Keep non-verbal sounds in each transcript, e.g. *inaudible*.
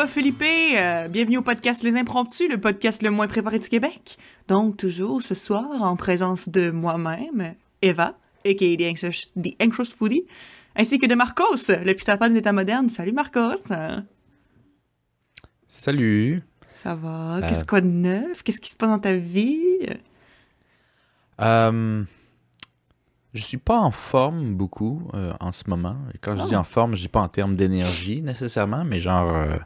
pas Philippe. Euh, bienvenue au podcast Les Impromptus, le podcast le moins préparé du Québec. Donc, toujours ce soir, en présence de moi-même, Eva, a.k.a. The Anxious, The Anxious Foodie, ainsi que de Marcos, le Peter Pan d'État moderne. Salut Marcos. Salut. Ça va? Qu'est-ce quoi de neuf? Qu'est-ce qui se passe dans ta vie? Euh, je suis pas en forme beaucoup euh, en ce moment. Et quand je dis en forme, je dis pas en termes d'énergie nécessairement, mais genre. euh, euh,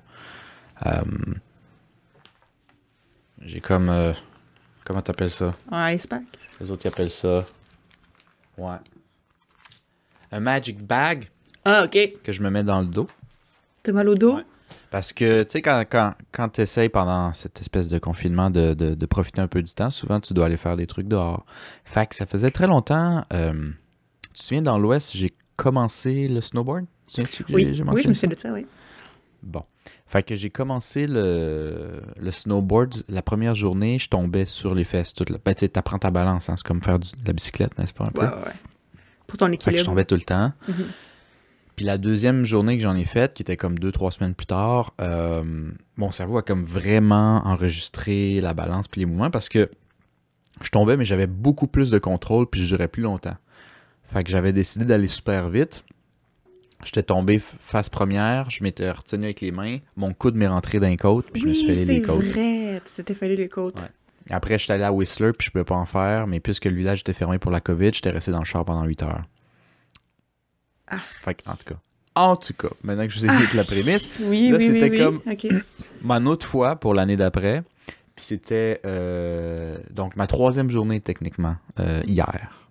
j'ai comme. euh, comment t'appelles ça? Un ice pack? Les autres ils appellent ça. Ouais. Un magic bag Ah, ok. que je me mets dans le dos. T'as mal au dos? Ouais. Parce que, tu sais, quand, quand, quand tu essayes pendant cette espèce de confinement de, de, de profiter un peu du temps, souvent tu dois aller faire des trucs dehors. Fait que ça faisait très longtemps. euh, tu te souviens, dans l'Ouest, j'ai commencé le snowboard? Tu Oui, oui, je me souviens de ça, oui. Bon. Fait que j'ai commencé le, le snowboard. La première journée, je tombais sur les fesses. Toute la... Ben, tu sais, t'apprends ta balance. Hein? C'est comme faire de la bicyclette, n'est-ce pas, un peu? Ouais, ouais, ouais. Pour ton Fait que je équilibre. tombais tout le temps. Mhm. Puis la deuxième journée que j'en ai faite, qui était comme deux, trois semaines plus tard, euh, mon cerveau a comme vraiment enregistré la balance puis les mouvements parce que je tombais, mais j'avais beaucoup plus de contrôle puis je durais plus longtemps. Fait que j'avais décidé d'aller super vite. J'étais tombé face première, je m'étais retenu avec les mains, mon coude m'est rentré dans les côtes puis je me suis fait les c'est côtes. vrai. Tu t'étais fallu les côtes. Ouais. Après, j'étais allé à Whistler puis je pouvais pas en faire, mais puisque le village était fermé pour la COVID, j'étais resté dans le char pendant 8 heures. Ah. Fait en tout cas. En tout cas, maintenant que je vous ai dit la prémisse, *laughs* Oui, Là, oui, c'était oui. comme- ma autre fois pour l'année d'après, puis c'était euh, donc ma troisième journée techniquement, euh, hier.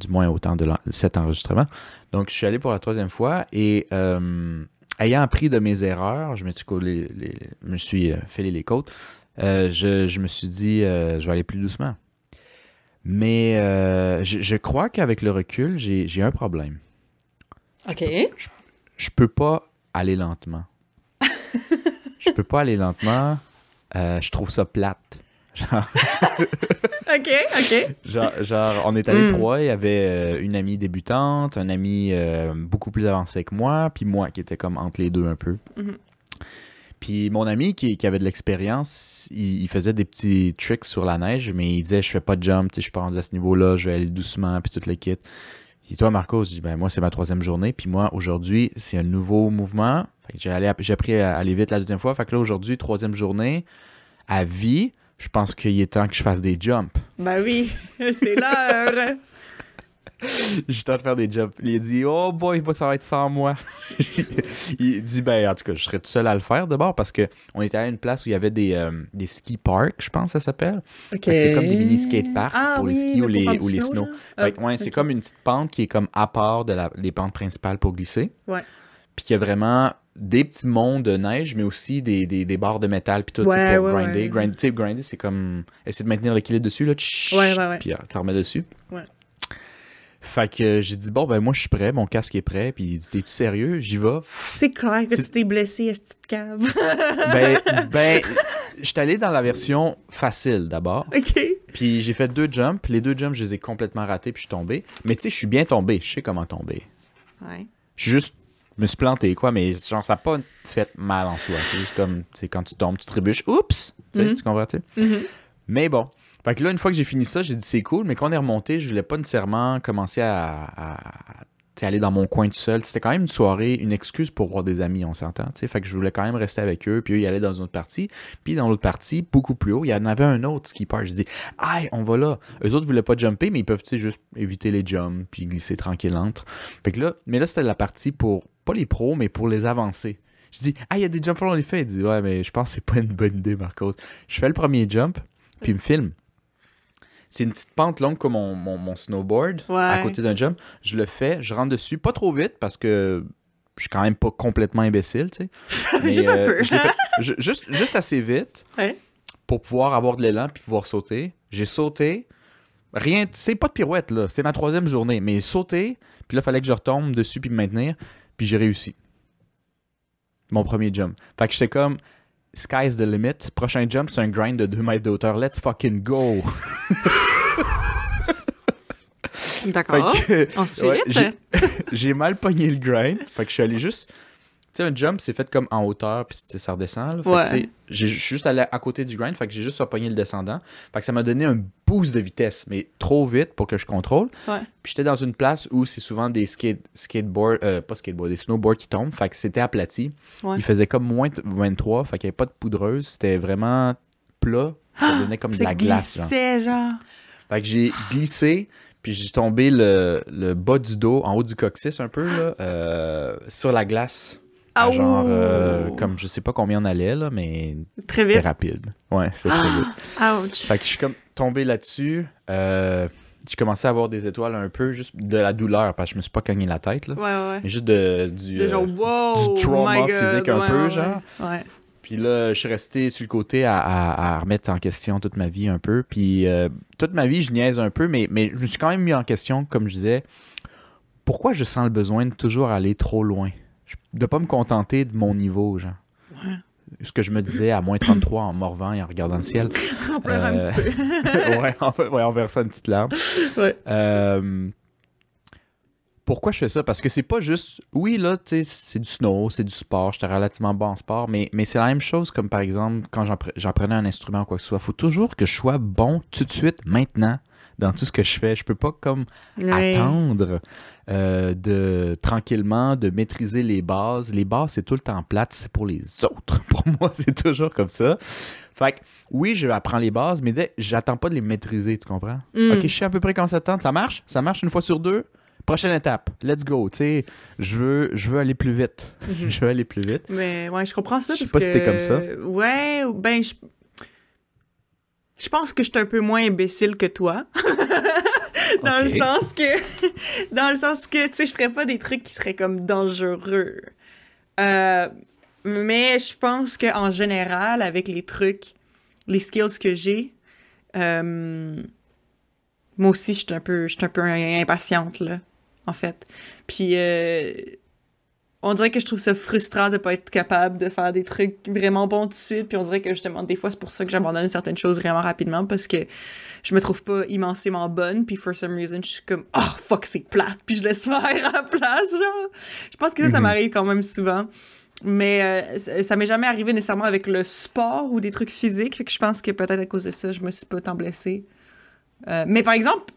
Du moins au temps de cet enregistrement. Donc, je suis allé pour la troisième fois et euh, ayant appris de mes erreurs, je me suis, collé les, je me suis euh, fêlé les côtes. euh, je, je me suis dit, euh, je vais aller plus doucement. Mais je, je crois qu'avec le recul, j'ai un problème. Ok. Je peux pas aller lentement. *laughs* je peux pas aller lentement. Je trouve ça plate. Genre, *laughs* Ok, ok. genre, genre, on est allé Mm. trois, il y avait euh, une amie débutante, un ami euh, beaucoup plus avancé que moi, puis moi qui était comme entre les deux un peu. Mhm. Puis mon ami qui, qui avait de l'expérience, il, il faisait des petits tricks sur la neige, mais il disait je fais pas de jump, je suis pas rendu à ce niveau-là, je vais aller doucement, puis tout le kit. Et toi, Marco, je dis ben moi c'est ma troisième journée, puis moi aujourd'hui c'est un nouveau mouvement. Fait que j'ai allé- j'ai appris à aller vite la deuxième fois. Fait que là aujourd'hui troisième journée à vie, je pense qu'il est temps que je fasse des jumps. Ben oui, *laughs* c'est l'heure. *laughs* J'ai temps de faire des jumps. Il a dit Oh boy, ça va être sans moi. *laughs* il dit Ben, en tout cas, je serais tout seul à le faire d'abord parce que on était à une place où il y avait des, euh, des ski parks, je pense, ça s'appelle. C'est comme des mini skateparks Ah pour les skis ou les- ou les snow. Ah, ouais, c'est comme une petite pente qui est comme à part de la, les pentes principales pour glisser. Ouais. Puis il y a vraiment des petits monts de neige, mais aussi des, des, des barres de métal puis tout Ouais, pour ouais, grinder. ouais. Grinder, c'est comme essayer de maintenir l'équilibre dessus, là. tch, Ouais, ouais, ouais. Puis euh, tu remets dessus. Ouais. Fait que euh, j'ai dit, bon, ben moi, je suis prêt, mon casque est prêt. Puis il dit, t'es-tu sérieux? J'y vais. C'est clair que tu t'es blessé à cette cave. ben, ben, j'étais allé dans la version facile d'abord. *laughs* ok. Puis j'ai fait deux jumps. Les deux jumps, je les ai complètement ratés, puis je suis tombé. Mais tu sais, je suis bien tombé. Je sais comment tomber. Ouais. Je suis juste. Me suis planté, quoi, mais genre, ça n'a pas fait mal en soi. C'est juste comme, tu sais, quand tu tombes, tu trébuches. Oups! Tu Mhm. tu comprends, tu sais? Mhm. Mais bon. Fait que là, une fois que j'ai fini ça, j'ai dit c'est cool, mais quand on est remonté, je voulais pas nécessairement commencer à, aller dans mon coin tout seul. C'était quand même une soirée, une excuse pour voir des amis, on s'entend. tu sais. Fait que je voulais quand même rester avec eux, puis eux, ils allaient dans une autre partie. Puis dans l'autre partie, beaucoup plus haut, il y en avait un autre ski park. Je dis, aïe, on va là. Eux autres voulaient pas jumper, mais ils peuvent tu sais, juste éviter les jumps, puis glisser tranquille entre. Fait que là, mais là, c'était la partie pour, pas les pros, mais pour les avancés. Je dis, ah, il y a des jumpers, on les fait. Il dit, ouais, mais je pense que c'est pas une bonne idée, Marcos. Je fais le premier jump, puis il me filme. C'est une petite pente longue comme mon, mon, mon snowboard, Ouais. à côté d'un jump. Je le fais, je rentre dessus, pas trop vite parce que je suis quand même pas complètement imbécile, tu sais. *laughs* Mais, Juste un euh, peu. je fait *laughs* juste, juste assez vite Ouais. pour pouvoir avoir de l'élan puis pouvoir sauter. J'ai sauté. Rien, c'est pas de pirouette, là. C'est ma troisième journée. Mais sauter, puis là, il fallait que je retombe dessus puis me maintenir. Puis j'ai réussi. Mon premier jump. Fait que j'étais comme, sky's the limit. Prochain jump, c'est un grind de 2 mètres de hauteur. Let's fucking go! *laughs* D'accord. Ensuite, ouais, *laughs* j'ai mal pogné le grind. Fait que je suis allé juste. Tu sais, un jump, c'est fait comme en hauteur, puis ça redescend. Ouais. je suis juste allé à côté du grind, fait que j'ai juste pogné le descendant. Fait que ça m'a donné un boost de vitesse, mais trop vite pour que je contrôle. Ouais. Puis j'étais dans une place où c'est souvent des skate, skateboards, euh, pas skateboards, des snowboards qui tombent. Fait que c'était aplati. Ouais. Il faisait comme moins de 23, fait qu'il n'y avait pas de poudreuse. C'était vraiment plat. Ça donnait comme de la glace. Genre. Fait que j'ai glissé, puis j'ai tombé le, le bas du dos, en haut du coccyx un peu, là, euh, sur la glace. À Ah, genre, euh, comme je sais pas combien on allait, là, mais Très c'était rapide. Ouais, c'était très vite. Ouch. Fait que je suis comme tombé là-dessus. Euh, j'ai commencé à avoir des étoiles un peu, juste de la douleur, parce que je me suis pas cogné la tête, là. Ouais. Mais juste de, du. De genre, euh, wow, du trauma God. physique un Ouais, peu, genre. Ouais. Puis là, je suis resté sur le côté à, à- à remettre en question toute ma vie un peu. Puis euh, toute ma vie, je niaise un peu, mais, mais je me suis quand même mis en question, comme je disais, pourquoi je sens le besoin de toujours aller trop loin? De pas me contenter de mon niveau, genre. Ouais. Ce que je me disais à moins 33 en morvant et en regardant le ciel. *laughs* On pleure un Euh, petit peu. *laughs* ouais, en, ouais, en versant une petite larme. Ouais. Euh, pourquoi je fais ça? Parce que c'est pas juste. Oui, là, tu sais, c'est du snow, c'est du sport, j'étais relativement bon en sport, mais, mais c'est la même chose comme par exemple quand j'appre- j'apprenais un instrument ou quoi que ce soit. faut toujours que je sois bon tout de suite, maintenant, dans tout ce que je fais. Je peux pas comme attendre euh, de tranquillement de maîtriser les bases. Les bases, c'est tout le temps plate, c'est pour les autres. *laughs* Pour moi, c'est toujours comme ça. Fait que oui, je apprends les bases, mais dès- j'attends pas de les maîtriser, tu comprends? Mm. Ok, je sais à peu près comment ça tente. Ça marche? Ça marche une fois sur deux? Prochaine étape, let's go. Tu sais, je veux, je veux aller plus vite. Mhm. *laughs* Je veux aller plus vite. Mais ouais, je comprends ça. Je sais parce pas si t'es comme ça. Ouais, ben, je. Je pense que je suis un peu moins imbécile que toi. *laughs* dans le sens que. *laughs* Dans le sens que, tu sais, je ferais pas des trucs qui seraient comme dangereux. Euh, mais je pense qu'en général, avec les trucs, les skills que j'ai, euh, moi aussi, je suis un peu, je suis un peu impatiente, là, en fait. Puis, euh, on dirait que je trouve ça frustrant de pas être capable de faire des trucs vraiment bons tout de suite. Puis on dirait que justement, des fois, c'est pour ça que j'abandonne certaines choses vraiment rapidement parce que je me trouve pas immensément bonne. Puis for some reason, je suis comme, oh fuck, c'est plate. Puis je laisse *laughs* faire à la place, genre. Je pense que ça, ça Mhm. m'arrive quand même souvent. Mais euh, ça- ça m'est jamais arrivé nécessairement avec le sport ou des trucs physiques. Fait que je pense que peut-être à cause de ça, je me suis pas tant blessée. Euh, mais par exemple,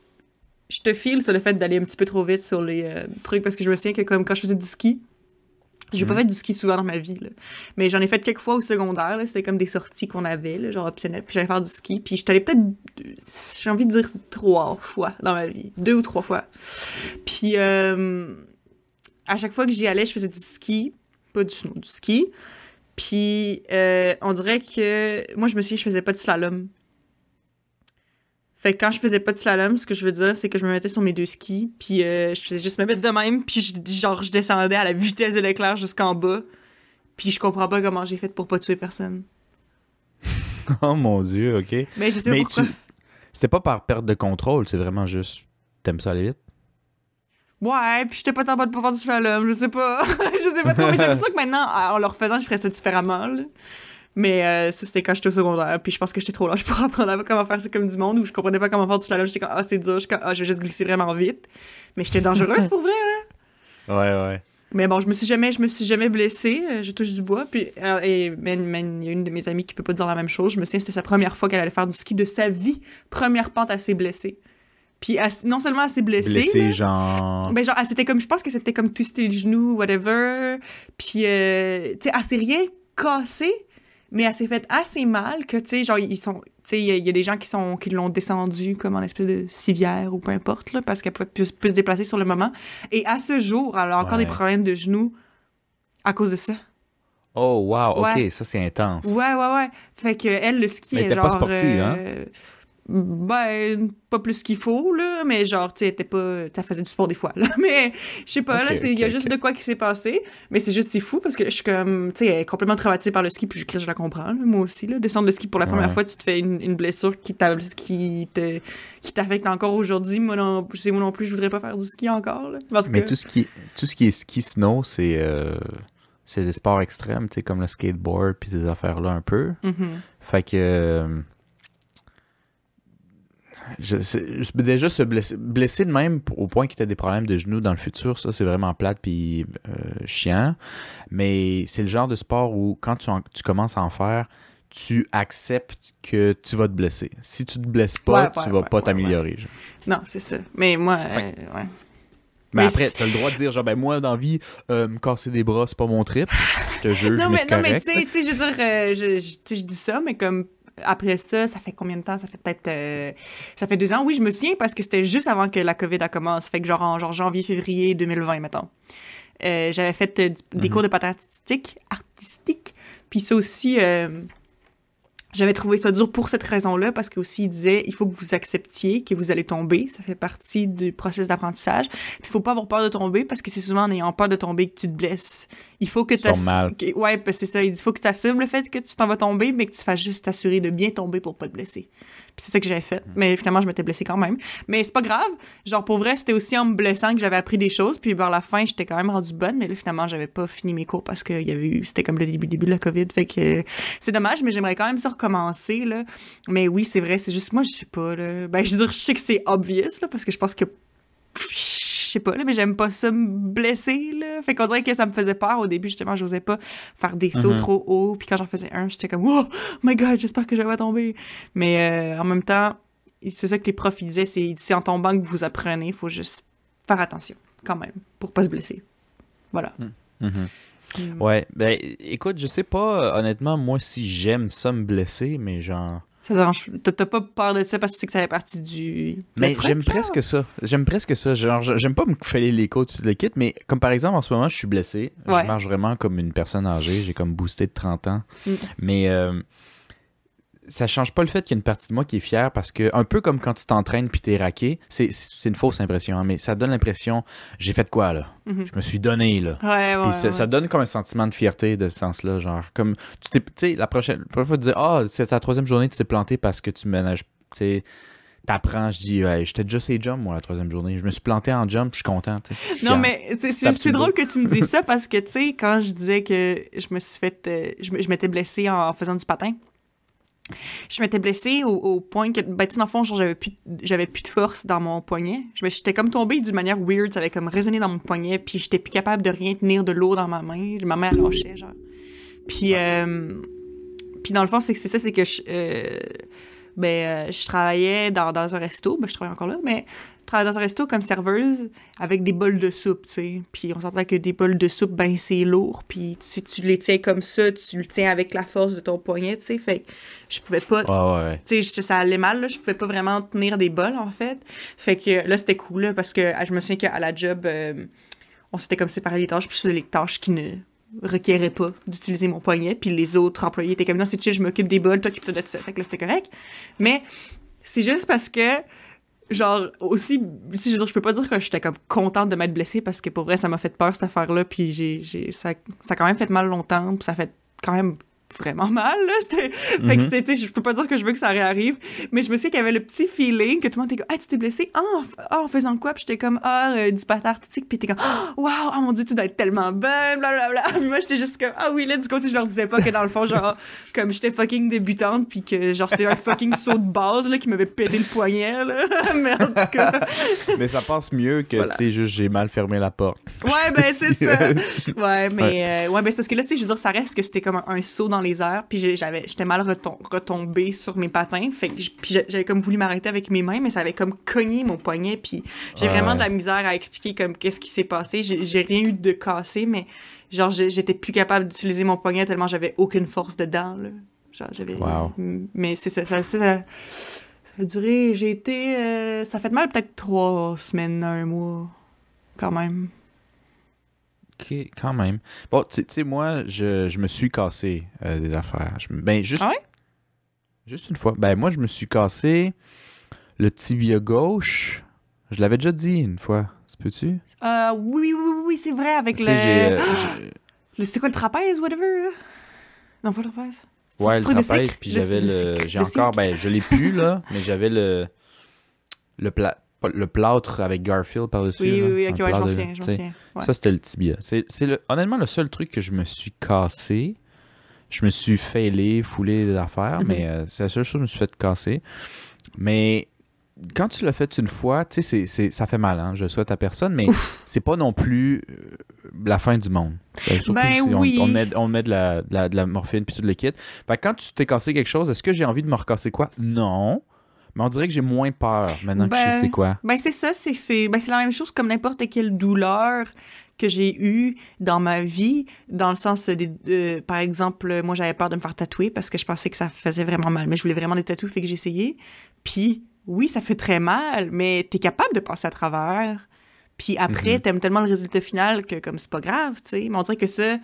je te file sur le fait d'aller un petit peu trop vite sur les euh, trucs parce que je me souviens que comme quand je faisais du ski, j'ai pas Mhm. fait du ski souvent dans ma vie, là. mais j'en ai fait quelques fois au secondaire. C'était comme des sorties qu'on avait, là, genre optionnelles. Puis j'allais faire du ski. Puis j'étais allée peut-être, j'ai envie de dire trois fois dans ma vie, deux ou trois fois. Puis euh, à chaque fois que j'y allais, je faisais du ski, pas du snow, du ski. Puis euh, on dirait que moi je me suis dit, je faisais pas de slalom. Fait que quand je faisais pas de slalom, ce que je veux dire, c'est que je me mettais sur mes deux skis, puis euh, je faisais juste me mettre de même, puis je- genre je descendais à la vitesse de l'éclair jusqu'en bas. Puis je comprends pas comment j'ai fait pour pas tuer personne. *laughs* Oh mon dieu, ok. Mais je sais pas Mais pourquoi. tu. C'était pas par perte de contrôle, c'est vraiment juste. T'aimes ça aller vite? Ouais, puis j'étais pas tant bonne pour faire du slalom, je sais pas. *laughs* je sais pas trop, mais j'ai l'impression que maintenant, en le refaisant, je ferais ça différemment, là. Mais euh, ça, c'était quand j'étais au secondaire, puis je pense que j'étais trop lâche pour apprendre comment faire ça comme du monde, où je comprenais pas comment faire du slalom, j'étais comme, ah, c'est dur, je ah, je vais juste glisser vraiment vite. Mais j'étais dangereuse pour vrai, là. Ouais, ouais. Mais bon, je me suis jamais, je me suis jamais blessée, euh, je touche du bois, puis euh, et mais- mais il y a une de mes amies qui peut pas dire la même chose, je me souviens, c'était sa première fois qu'elle allait faire du ski de sa vie, première pente assez blessée. Puis elle- non seulement assez blessée, Blessé, là, genre. ben genre, elle s'était comme, je pense que c'était comme twisté le genou, whatever. Puis, euh, tu sais, elle s'est rien cassé, mais elle s'est fait assez mal que, tu sais, genre, ils sont, tu sais, il y, a- il y a des gens qui sont, qui l'ont descendu comme en espèce de civière ou peu importe, là, parce qu'elle pouvait plus, plus se déplacer sur le moment. Et à ce jour, elle a encore Ouais. des problèmes de genoux à cause de ça. Oh, wow, ok, ça c'est intense. Ouais, ouais, ouais. Fait que elle, le ski Mais elle genre... pas sportive, hein? euh, Ben, pas plus qu'il faut, là, mais genre, tu sais, pas... Ça faisait du sport des fois, là. *laughs* Mais, je sais pas, là, c'est- il y a juste de quoi qui s'est passé. Mais c'est juste, c'est fou, parce que je suis comme... Tu sais, complètement traumatisée par le ski, puis je, je la comprends, là, moi aussi, là. Descendre le ski pour la première Ouais. fois, tu te fais une, une blessure qui t'a- qui te- qui t'affecte encore aujourd'hui. Moi non, c'est moi non plus, je voudrais pas faire du ski encore, là. Parce Mais que- tout ce qui, tout ce qui est ski snow, c'est euh, c'est des sports extrêmes, tu sais, comme le skateboard puis ces affaires-là un peu. Mhm. Fait que. Je, déjà, se blesser, blesser de même au point qu'il ait des problèmes de genoux dans le futur, ça, c'est vraiment plate puis euh, chiant. Mais c'est le genre de sport où, quand tu, en- tu commences à en faire, tu acceptes que tu vas te blesser. Si tu te blesses pas, Ouais, ouais, tu vas ouais, pas t'améliorer. Non, c'est ça. Mais moi, euh, ouais. Mais, Mais après, t'as le droit de dire, genre, ben moi, dans la vie, euh, me casser des bras, c'est pas mon trip. Je te juge, *laughs* Non, mais non, mais correct. tu sais, tu sais, je veux dire, euh, je, je dis ça, mais comme après ça, ça fait combien de temps? Ça fait peut-être... euh, ça fait deux ans. Oui, je me souviens parce que c'était juste avant que la COVID a commencé. Fait que genre en genre janvier, février 2020, mettons. Euh, J'avais fait euh, du- des Mhm. cours de patin artistique, artistique. Puis ça aussi... euh, j'avais trouvé ça dur pour cette raison-là, parce que aussi il disait il faut que vous acceptiez que vous allez tomber. Ça fait partie du processus d'apprentissage. Puis il faut pas avoir peur de tomber, parce que c'est souvent en ayant peur de tomber que tu te blesses. Il faut que tu mal. Ouais, parce que c'est ça. Il dit faut que tu assumes le fait que tu t'en vas tomber, mais que tu fasses juste t'assurer de bien tomber pour pas te blesser. C'est ça que j'avais fait. Mais finalement, je m'étais blessée quand même. Mais c'est pas grave. Genre, pour vrai, c'était aussi en me blessant que j'avais appris des choses. Puis vers la fin, j'étais quand même rendue bonne. Mais là, finalement, j'avais pas fini mes cours parce que il y avait eu... c'était comme le début, début de la COVID. Fait que c'est dommage, mais j'aimerais quand même ça recommencer, là. Mais oui, c'est vrai. C'est juste, moi, je sais pas, là. Ben, je veux dire, je sais que c'est obvious, là, parce que je pense que sais pas, là, mais j'aime pas ça me blesser, là. Fait qu'on dirait que ça me faisait peur au début, justement, j'osais pas faire des sauts Mhm. trop hauts, puis quand j'en faisais un, j'étais comme « Oh my God, j'espère que je vais pas tomber! » Mais euh, en même temps, c'est ça que les profs, ils disaient, c'est en tombant que vous apprenez, faut juste faire attention, quand même, pour pas se blesser. Voilà. Mhm. Mm. Ouais, ben écoute, je sais pas, honnêtement, moi, si j'aime ça me blesser, mais genre. Ça te dérange- T'as pas peur de ça parce que tu sais que ça fait partie du... Mais le j'aime presque ça. J'aime presque ça. Genre, j'aime pas me fêler les côtes de kit, mais comme par exemple, en ce moment, je suis blessé. Ouais. Je marche vraiment comme une personne âgée. J'ai comme boosté de 30 ans. Mm. Mais euh, ça change pas le fait qu'il y a une partie de moi qui est fière parce que, un peu comme quand tu t'entraînes puis t'es raqué, c'est une fausse impression, hein, mais ça donne l'impression, j'ai fait quoi là? Mhm. Je me suis donné là. Ouais, ouais, ça, ouais. ça donne comme un sentiment de fierté de ce sens-là, genre comme tu t'es, tu sais, la prochaine, la première fois tu dis ah c'est ta troisième journée tu t'es planté parce que tu ménages, tu sais, t'apprends, je dis ouais, j'étais déjà ces jumps moi la troisième journée, je me suis planté en jump, je suis content, Non, mais c'est- drôle que tu me dises *laughs* ça parce que, tu sais, quand je disais que je me suis fait. euh, je m'étais blessée en faisant du patin, je m'étais blessée au, au point que, ben, tu sais, dans le fond, genre, j'avais plus, j'avais plus de force dans mon poignet. J'étais comme tombée d'une manière weird, ça avait comme résonné dans mon poignet, puis j'étais plus capable de rien tenir de l'eau dans ma main. Ma main, lâchait, genre. Puis, euh, puis dans le fond, c'est que c'est ça, c'est que je. euh, ben, euh, je travaillais dans, dans un resto, ben, je travaille encore là, mais je travaillais dans un resto comme serveuse avec des bols de soupe, tu sais. Puis on s'entend que des bols de soupe, ben, c'est lourd. Puis si tu les tiens comme ça, tu le tiens avec la force de ton poignet, tu sais. Fait que je pouvais pas. Ouais, ouais. Tu sais, ça allait mal, là. Je pouvais pas vraiment tenir des bols, en fait. Fait que là, c'était cool, là, parce que ah, je me souviens qu'à la job, euh, on s'était comme séparé les tâches, puis je faisais les tâches qui ne requéraient pas d'utiliser mon poignet, puis les autres employés étaient comme, non, c'est chill, je m'occupe des bols, toi, occupe-toi de ça. Fait que là, c'était correct. Mais c'est juste parce que, genre, aussi, si je veux je peux pas dire que j'étais comme contente de m'être blessée, parce que pour vrai, ça m'a fait peur, cette affaire-là, puis j'ai, j'ai, ça, ça a quand même fait mal longtemps, puis ça fait quand même vraiment mal, là. C'était... Fait que, Mhm. sais, je peux pas dire que je veux que ça réarrive, mais je me sais qu'il y avait le petit feeling que tout le monde était comme, ah, tu t'es blessé? Ah, en, ah, en faisant quoi? Puis j'étais comme, ah, euh, du patin artistique. Puis t'es comme, waouh, oh mon dieu, tu dois être tellement bonne, blablabla. *laughs* Puis moi, j'étais juste comme, ah oui, là, du côté, je leur disais pas que dans le fond, genre, comme j'étais fucking débutante, puis que, genre, c'était un fucking *laughs* saut de base, là, qui m'avait pété le poignet, là. *laughs* mais en tout cas, Mais ça passe mieux que, Voilà. tu sais, juste j'ai mal fermé la porte. ouais, ben, c'est ça. Ouais, mais euh, ouais, ben c'est parce que là, tu sais, je veux dire, ça reste que c'était comme un, un saut dans les airs, puis j'avais, j'étais mal retom retombée sur mes patins, fait que j'avais comme voulu m'arrêter avec mes mains, mais ça avait comme cogné mon poignet, puis j'ai Ouais. vraiment de la misère à expliquer comme qu'est-ce qui s'est passé. J'ai rien eu de cassé, mais genre j'étais plus capable d'utiliser mon poignet tellement j'avais aucune force dedans, là. Genre j'avais. Wow. Mais c'est ça, ça, ça, ça, ça a duré. J'ai été, euh, ça fait mal peut-être trois semaines, un mois, quand même. Ok, quand même. Bon, tu sais, moi, je, je me suis cassé euh, des affaires. Je ben, juste, Ah ouais? juste une fois. Ben, moi, je me suis cassé le tibia gauche. Je l'avais déjà dit une fois. Ça peut-tu? Euh, oui, oui, oui, c'est vrai, avec le... euh, *gasps* le... C'est quoi, le trapèze, whatever, là? Non, pas le trapèze. Ouais, le trapèze, puis j'avais le J'ai encore... Ben, je l'ai plus, là, mais j'avais le... Le, pla... le plâtre avec Garfield par-dessus. Oui, là, oui, oui, ok, ouais, je m'en souviens. Ouais. Ça, c'était le tibia. C'est, le, honnêtement le seul truc que je me suis cassé. Je me suis failé, foulé des affaires, Mhm. mais euh, c'est la seule chose que je me suis fait casser. Mais quand tu l'as fait une fois, tu sais, c'est- ça fait mal, hein, je le souhaite à personne, mais c'est pas non plus euh, la fin du monde. Euh, surtout Ben si on, met, on met de, la, de, la, de la morphine puis tout le kit. Fait que quand tu t'es cassé quelque chose, est-ce que j'ai envie de me recasser quoi? Non. Mais on dirait que j'ai moins peur maintenant que je sais Ben, c'est quoi. Ben, c'est ça, c'est, c'est, ben, c'est la même chose comme n'importe quelle douleur que j'ai eue dans ma vie, dans le sens, des, de- par exemple, moi, j'avais peur de me faire tatouer parce que je pensais que ça faisait vraiment mal, mais je voulais vraiment des tatous, fait que j'ai essayé. Puis, oui, ça fait très mal, mais t'es capable de passer à travers. Puis après, Mhm. t'aimes tellement le résultat final que, comme, c'est pas grave, tu sais. Mais on dirait que ça,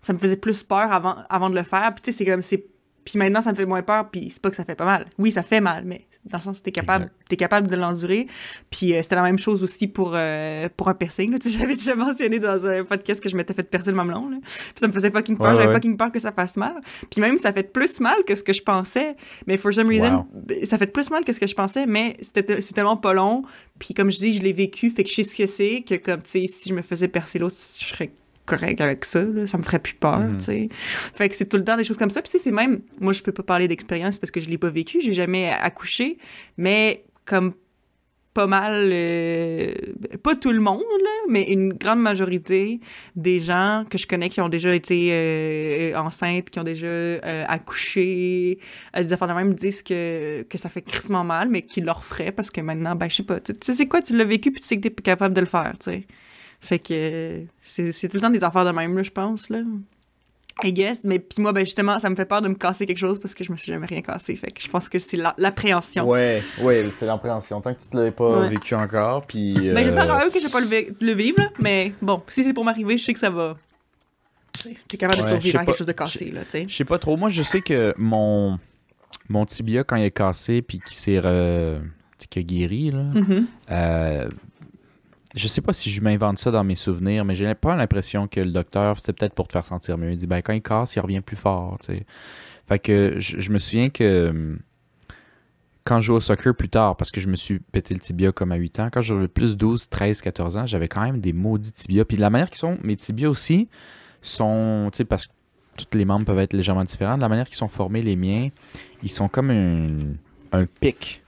ça me faisait plus peur avant, avant de le faire. Puis, tu sais, c'est comme, c'est... Puis maintenant, ça me fait moins peur, puis c'est pas que ça fait pas mal. Oui, ça fait mal, mais dans le sens, t'es capable, t'es capable de l'endurer. Puis euh, c'était la même chose aussi pour, euh, pour un piercing. là. *laughs* J'avais déjà mentionné dans un podcast que je m'étais fait percer le mamelon. Là. Puis ça me faisait fucking peur. Ouais, J'avais ouais. fucking peur que ça fasse mal. Puis même, ça fait plus mal que ce que je pensais. Mais for some reason, ça fait plus mal que ce que je pensais, mais c'était c'est tellement pas long. Puis comme je dis, je l'ai vécu, fait que je sais ce que c'est, que comme, tu sais, si je me faisais percer l'autre, je serais correct avec ça, là. ça me ferait plus peur, Mhm. tu sais. Fait que c'est tout le temps des choses comme ça. Puis c'est même, moi je peux pas parler d'expérience parce que je l'ai pas vécu, j'ai jamais accouché, mais comme pas mal, euh, pas tout le monde, là, mais une grande majorité des gens que je connais qui ont déjà été euh, enceintes, qui ont déjà euh, accouché, euh, des affaires de même disent que, que ça fait crissement mal, mais qu'ils leur feraient parce que maintenant, ben, je sais pas, tu tu sais quoi, tu l'as vécu puis tu sais que t'es capable de le faire, tu sais. Fait que c'est tout le temps des affaires de même, là, je pense, là. I guess, mais puis moi, ben justement, ça me fait peur de me casser quelque chose parce que je me suis jamais rien cassé. Fait que je pense que c'est la- l'appréhension. Ouais, ouais, c'est l'appréhension. Tant que tu te l'avais pas Ouais. vécu encore, puis... Ben, j'espère euh, quand même que je vais pas le, vi- le vivre, là, mais bon, si c'est pour m'arriver, je sais que ça va. T'es capable Ouais, de survivre à quelque chose de cassé, là, tu sais. Je sais pas trop. Moi, je sais que mon, mon tibia, quand il est cassé, puis qu'il s'est re- a guéri, là, Mhm. euh, je sais pas si je m'invente ça dans mes souvenirs, mais j'ai pas l'impression que le docteur, c'est peut-être pour te faire sentir mieux. Il dit, ben, quand il casse, il revient plus fort, tu sais. Fait que je, me souviens que hum, quand je jouais au soccer plus tard, parce que je me suis pété le tibia comme à 8 ans, quand j'avais plus 12, 13, 14 ans, j'avais quand même des maudits tibias. Puis de la manière qu'ils sont, mes tibias aussi, sont, parce que tous les membres peuvent être légèrement différents, de la manière qu'ils sont formés, les miens, ils sont comme un pic.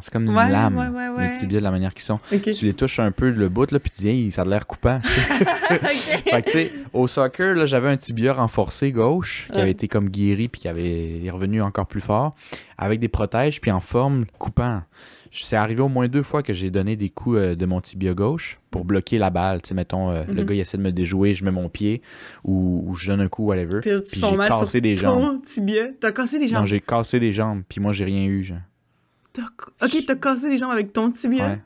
C'est comme une Ouais, lame, ouais, ouais, ouais. les tibias, de la manière qu'ils sont. Tu les touches un peu le bout, là, puis tu dis, ça a l'air coupant. *laughs* fait que, tu sais, au soccer, là, j'avais un tibia renforcé gauche qui avait été comme guéri, puis qui avait est revenu encore plus fort, avec des protèges, puis en forme coupant. C'est arrivé au moins deux fois que j'ai donné des coups euh, de mon tibia gauche pour bloquer la balle. Tu sais, mettons, euh, le Mhm. gars, il essaie de me déjouer, je mets mon pied, ou, ou je donne un coup, whatever. Puis tu Puis j'ai cassé sur des ton jambes. tibia. T'as cassé des Non, jambes? j'ai cassé des jambes, puis moi, j'ai rien eu. genre. Ok, t'as cassé des jambes avec ton tibia? Ouais.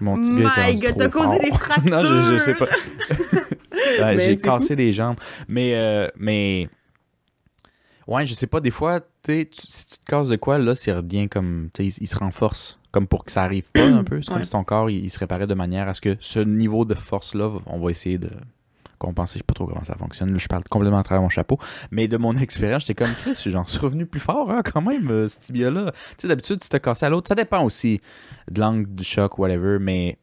Mon tibia My God, trop t'as causé des fractures. *laughs* non, je, je sais pas. *laughs* Ouais, Mais *laughs* j'ai cassé des jambes. Mais, euh, mais. Ouais, je sais pas, des fois, tu si tu te casses de quoi, là, c'est bien comme. Il, il se renforce. Comme pour que ça arrive pas un *coughs* peu. C'est Ouais. comme si ton corps, il, il se réparait de manière à ce que ce niveau de force-là, on va essayer de compenser. Je sais pas trop comment ça fonctionne. Je parle complètement à travers mon chapeau. Mais de mon *laughs* expérience, j'étais comme Chris, j'en suis revenu plus fort, hein, quand même, euh, ce tibia-là. Tu sais, d'habitude, tu te casses à l'autre. Ça dépend aussi de l'angle du choc, whatever. Mais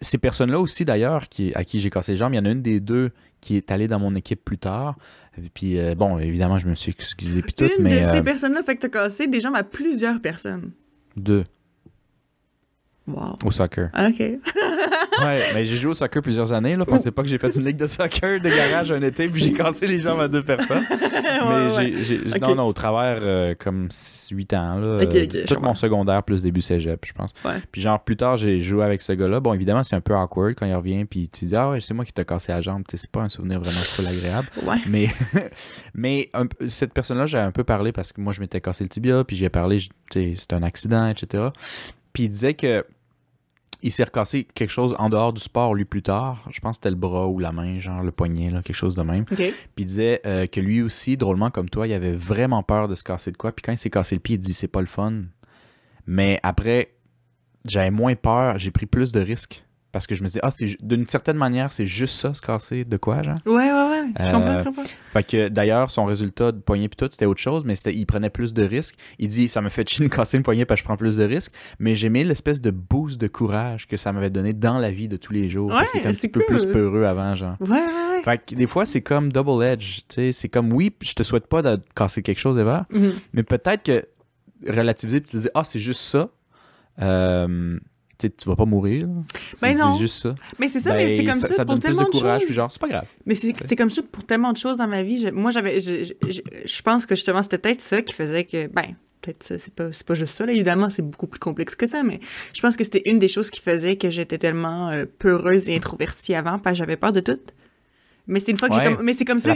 ces personnes-là aussi, d'ailleurs, qui, à qui j'ai cassé les jambes, il y en a une des deux qui est allée dans mon équipe plus tard. Puis, euh, bon, évidemment, je me suis excusé puis tout, Une mais de euh, ces personnes-là fait que t'as cassé des jambes à plusieurs personnes. deux Wow. au soccer. Ok. *laughs* Ouais, mais j'ai joué au soccer plusieurs années. Là, pensez pas que j'ai fait une ligue de soccer de garage un été puis j'ai cassé les jambes à deux personnes. *laughs* mais Ouais, ouais. j'ai, non, non, au travers euh, comme 8 ans, là, Ok, euh, ok, je tout mon secondaire plus début cégep, je pense. Ouais. Puis genre plus tard, j'ai joué avec ce gars-là. Bon, évidemment, c'est un peu awkward quand il revient puis tu dis ah ouais, c'est moi qui t'ai cassé la jambe. Tu sais, c'est pas un souvenir vraiment full agréable. *laughs* Ouais. Mais, mais un peu- cette personne-là, j'ai un peu parlé parce que moi, je m'étais cassé le tibia, puis j'ai parlé, tu sais, c'était un accident, etc. Puis il disait que il s'est recassé quelque chose en dehors du sport, lui, plus tard. Je pense que c'était le bras ou la main, genre le poignet, là, quelque chose de même. Puis il disait euh, que lui aussi, drôlement comme toi, il avait vraiment peur de se casser de quoi. Puis quand il s'est cassé le pied, il dit c'est pas le fun. Mais après, j'avais moins peur, j'ai pris plus de risques. Parce que je me dis, ah, c'est d'une certaine manière, c'est juste ça, se casser de quoi, genre? Ouais, ouais, ouais. Je Euh, comprends, je comprends. Fait que d'ailleurs, son résultat de poignet puis tout, c'était autre chose, mais c'était, il prenait plus de risques. Il dit, ça me fait chier de casser une poignet parce que je prends plus de risques, mais j'aimais l'espèce de boost de courage que ça m'avait donné dans la vie de tous les jours. parce qu'il était un petit peu plus peureux avant, genre. Ouais, ouais, ouais. Fait que des fois, c'est comme double edge, tu sais, c'est comme, oui, je te souhaite pas de casser quelque chose, Eva, Mhm. mais peut-être que relativiser puis te dire, ah, c'est juste ça, euh, tu vas pas mourir. C'est Ben non. c'est juste ça. Mais c'est ça, mais Ben, c'est comme ça, ça pour donne plus tellement de courage, choses. genre, c'est pas grave. Mais c'est c'est comme ça pour tellement de choses dans ma vie. Je- moi, j'avais. Je, je- je- pense que justement, c'était peut-être ça qui faisait que. Ben, peut-être ça, c'est pas, pas juste ça, là. Évidemment, c'est beaucoup plus complexe que ça, mais je pense que c'était une des choses qui faisait que j'étais tellement euh, peureuse et introvertie avant, parce que j'avais peur de tout. Mais c'est une fois que j'ai Ouais. comm- Mais c'est comme ça.